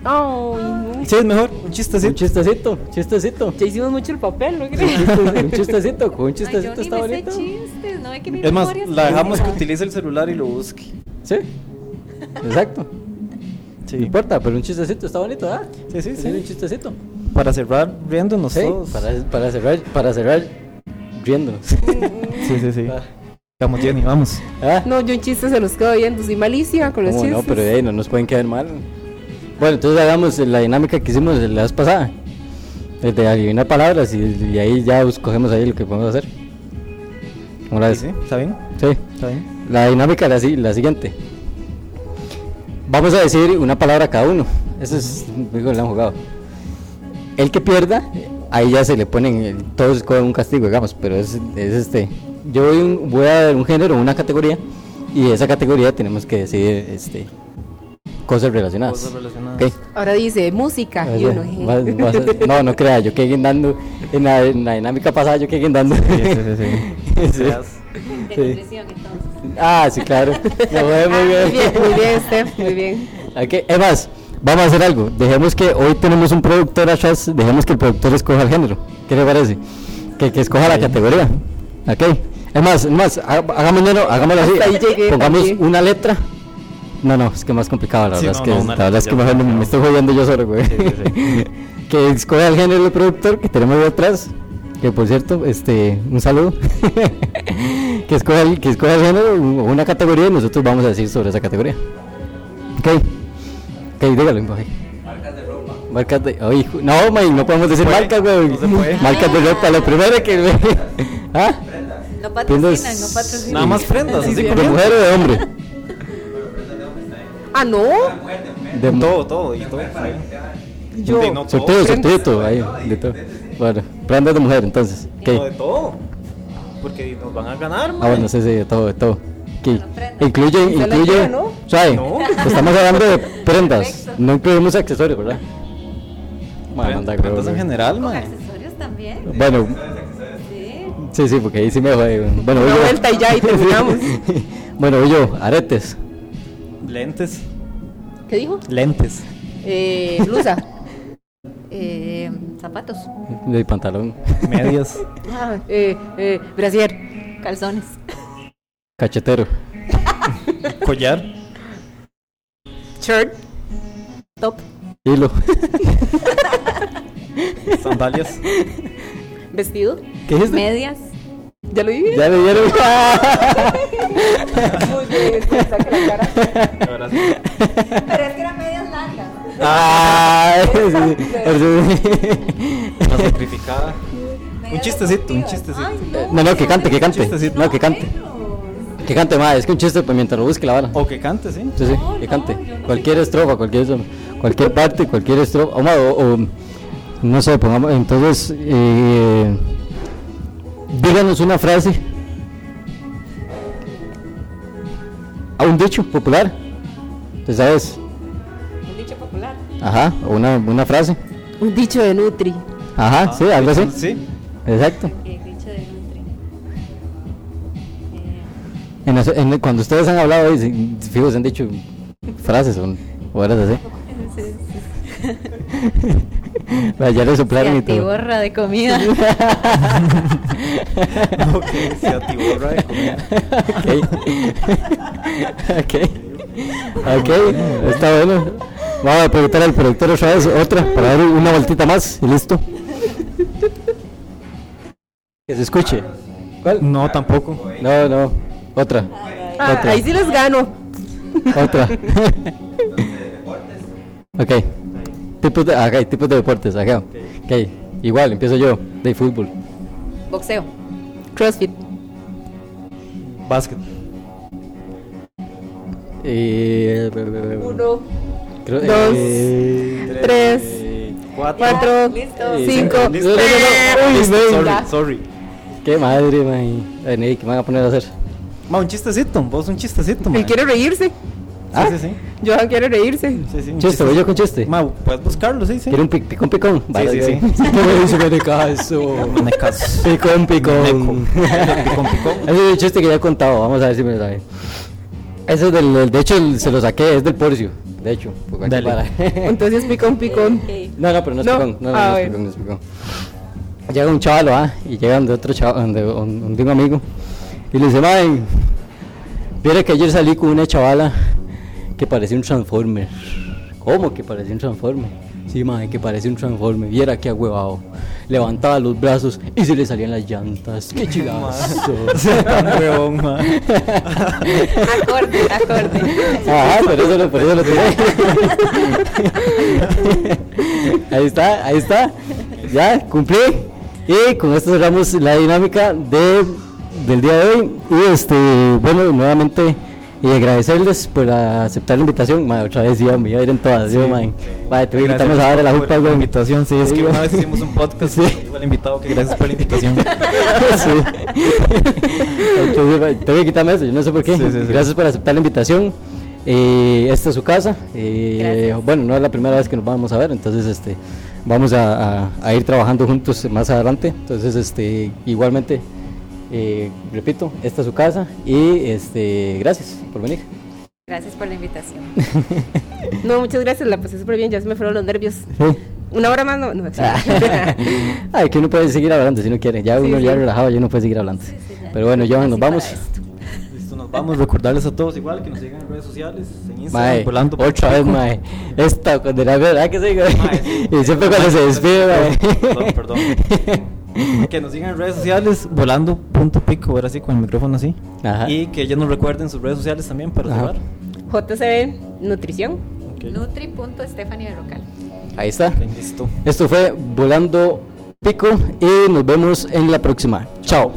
Ay, no. Sí, es mejor. Un Un chistecito. chistecito, chistecito. Ya hicimos mucho el papel, ¿no Un crees? chistecito, un chistecito, con un Ay, yo chistecito ni está bonito. chistes, no ve que mi Es más, la dejamos que utilice el celular y lo busque. Sí, exacto. Sí. No importa, pero un chistecito está bonito, ¿ah? Sí, sí, sí. Un chistecito. Para cerrar riéndonos Sí, todos. para, para cerrar, para cerrar riéndonos. Sí, sí, sí. Ah. Vamos, Jenny, vamos. Ah, No, yo en chistes se los quedo viendo, soy malísima con los ¿cómo chistes. no? Pero no nos pueden quedar mal. Bueno, entonces hagamos la dinámica que hicimos la vez pasada. El de adivinar palabras y, y ahí ya escogemos ahí lo que podemos hacer. ¿Cómo la ves? sí, ¿Está bien? Sí. ¿Está bien? La dinámica es la, la siguiente. Vamos a decir una palabra a cada uno. Eso es, digo, lo han jugado. El que pierda, ahí ya se le ponen, el- todos con un castigo, digamos, pero es, es este. Yo voy, un- voy a dar un género, una categoría, y esa categoría tenemos que decir este, cosas relacionadas. Cosas relacionadas. Ok. Ahora dice música y O uno. vas- vas a- no, no crea, yo quedé guindando. En la, en la dinámica pasada yo quedé guindando. Sí, sí, sí, sí. [laughs] Sí. De nutrición, entonces. Ah, sí, claro. Lo muy Muy bien. bien, muy bien, Steph, muy bien. Ok, es más, vamos a hacer algo. Dejemos que hoy tenemos un productor atrás, dejemos que el productor escoja el género. ¿Qué le parece? Que, que escoja la categoría. Ok. Es más, es más, ha- hagámoslo, hagámoslo así. Pongamos una letra. No, no, es que más complicado, la Sí, verdad no, es que, no, la verdad es que mejor me, me estoy jodiendo yo solo, güey. Sí, sí, sí. [laughs] que escoja el género del productor que tenemos detrás. Que por cierto, este, un saludo. [laughs] que, escoja el, que escoja el género o una categoría y nosotros vamos a decir sobre esa categoría. Ok. Ok, dígalo. Marcas de ropa. Marcas de. Ay, hijo- no, man, no podemos decir marcas, güey. no se puede. [laughs] Marcas de ropa, lo primero que. ¿Ah? No Prendas- patrocinan, no patrocinan. Nada más prendas, así ¿De corriendo. mujer o de hombre? Ah, no. De Todo, todo. Y todo. Yo. Sí, no, todo. Sorteo, sorteo, ahí, de todo. Bueno, prendas de mujer entonces. No, de todo. Porque nos van a ganar, Ah, bueno, sí, sí, de todo, de todo. Incluye, incluye. estamos hablando de prendas. No incluimos accesorios, ¿verdad? Bueno, anda, Prendas creo, en general, man. accesorios también. Bueno, Sí. sí, porque ahí sí me jode. Bueno, Una voy yo. vuelta y ya, y terminamos. [laughs] bueno, voy yo, aretes. Lentes. ¿Qué dijo? Lentes. Eh, blusa. [laughs] Eh, zapatos, De pantalón. Medias. [laughs] Ah, eh, eh, brasier. calzones, Cachetero. [laughs] Collar. Shirt. top, Hilo. Sandalias. Vestido. ¿Qué es esto? medias. ¿Ya lo dije? Ya le dieron. Muy bien, la cara. Pero es que eran medias largas. Ah, sí, sacrificada. Un chistecito, un chistecito. Ay, No, no, que cante, que cante. Chistecito. No, que cante. Que cante más, es que un chiste pues, mientras lo busque la vara. O que cante, sí. Sí, sí, No, que cante. cualquier estrofa, cualquier, cualquier parte, cualquier estrofa. O, o- o- no sé, pongamos. Entonces, eh, díganos una frase. A un dicho popular. ¿Te sabes? Un dicho popular. Ajá, una, una frase. Un dicho de Nutri. Ajá, Ah, sí, algo así. Sí. Exacto. Eh, dicho de Nutri. Eh, En eso- en- cuando ustedes han hablado, y se- fijo, se han dicho frases o, o horas así. [laughs] sí, sí. [laughs] [laughs] Vaya, ya le Se soplaron y todo. atiborra de comida. [laughs] Ok, se atiborra de comida. ok. [laughs] ok. Ok, está bueno. Vamos a preguntar al productor otra vez, otra, para dar una vueltita más y listo. Que se escuche. ¿Cuál? No, tampoco. No, no. Otra. Ah, Otra. ahí sí les gano. Otra. ok. Tipos de, ah, ok, tipos de deportes, acá. Ok. Igual, empiezo yo. De fútbol. Boxeo. CrossFit. Básquet. Eh, Uno, creo- dos, eh, tres, Cuatro. cuatro, Listo. cinco. Listo. No, no, no, no. Uy, Listo, sorry, sorry. Qué madre, man. Ay, ¿qué me van a poner a hacer? Ma, un chistecito, vos un chistecito, ma. Él quiere reírse. Sí, ¿Ah? sí, sí. Johan quiere reírse. sí, sí, Chiste, voy yo con chiste. Ma, puedes buscarlo, sí, sí. ¿Quiere un pic- picón picón? Vale, sí, sí. ¿Qué [laughs] me dice que de caso? Me caso. Picón picón. Picón, picón. [laughs] Ese es el chiste que ya he contado, vamos a ver si me lo sabe. Eso es del, de hecho el- se lo saqué, es del Porcio, de hecho. Dale. para. [laughs] Entonces picón, picón. No, no, pero no es No. picón, no, no, Ah, no es bueno. picón, no es picón. Llega un chavalo, ¿ah? Y llegan de otro chaval, de, un, de un amigo. Y le dice, man, viera que ayer salí con una chavala que parecía un transformer. ¿Cómo que parecía un transformer? Sí, man, que parecía un transformer. Viera que agüevado. Levantaba los brazos y se le salían las llantas. ¡Qué [laughs] chigazo! [laughs] Tan huevón, ma. Acorde, acorde. Ajá, por eso lo, por eso lo tiré. [laughs] ahí está, ahí está. Ya, cumplí. Y con esto cerramos la dinámica de, del día de hoy. Y este, bueno, nuevamente y agradecerles por aceptar la invitación. Ma, otra vez ya me iba a ir en todas. yo, man. Vale, te voy a Gracias invitarnos a dar la por jupa, la invitación, sí, es que Sí, una vez hicimos un podcast Sí. y invitado que gracias por la invitación. [laughs] Sí. Entonces, tengo que quitarme eso, yo no sé por qué. Sí, sí, sí. Gracias por aceptar la invitación. Eh, esta es su casa. Eh, bueno, no es la primera vez que nos vamos a ver, entonces este, vamos a, a- a ir trabajando juntos más adelante. Entonces, este, igualmente, eh, repito, esta es su casa y este, gracias por venir. Gracias por la invitación. [laughs] No, muchas gracias, la pasé súper bien, ya se me fueron los nervios. Sí. Una hora más, no. no [laughs] Ay, que uno puede seguir hablando si no quiere. Ya Sí, uno ya sí. relajado, ya uno puede seguir hablando. sí, ya. Pero bueno, Johan, nos vamos. esto. Listo, nos vamos. Recordarles a todos igual que nos sigan en redes sociales, en Instagram, Mae, volando otra vez, mae. Esta, cuando la verdad que sí, güey. Mae, sí. [laughs] Y siempre cuando se despide, mae. Perdón, perdón. Que nos sigan en redes sociales, volando.pico, ahora sí, con el micrófono así. Ajá. Y que ellos nos recuerden sus redes sociales también para cerrar. JCB Nutrición. Ok. Nutri.Stephanie Berrocal. Ahí está. Listo. Esto fue Volando Pico y nos vemos en la próxima. Chao.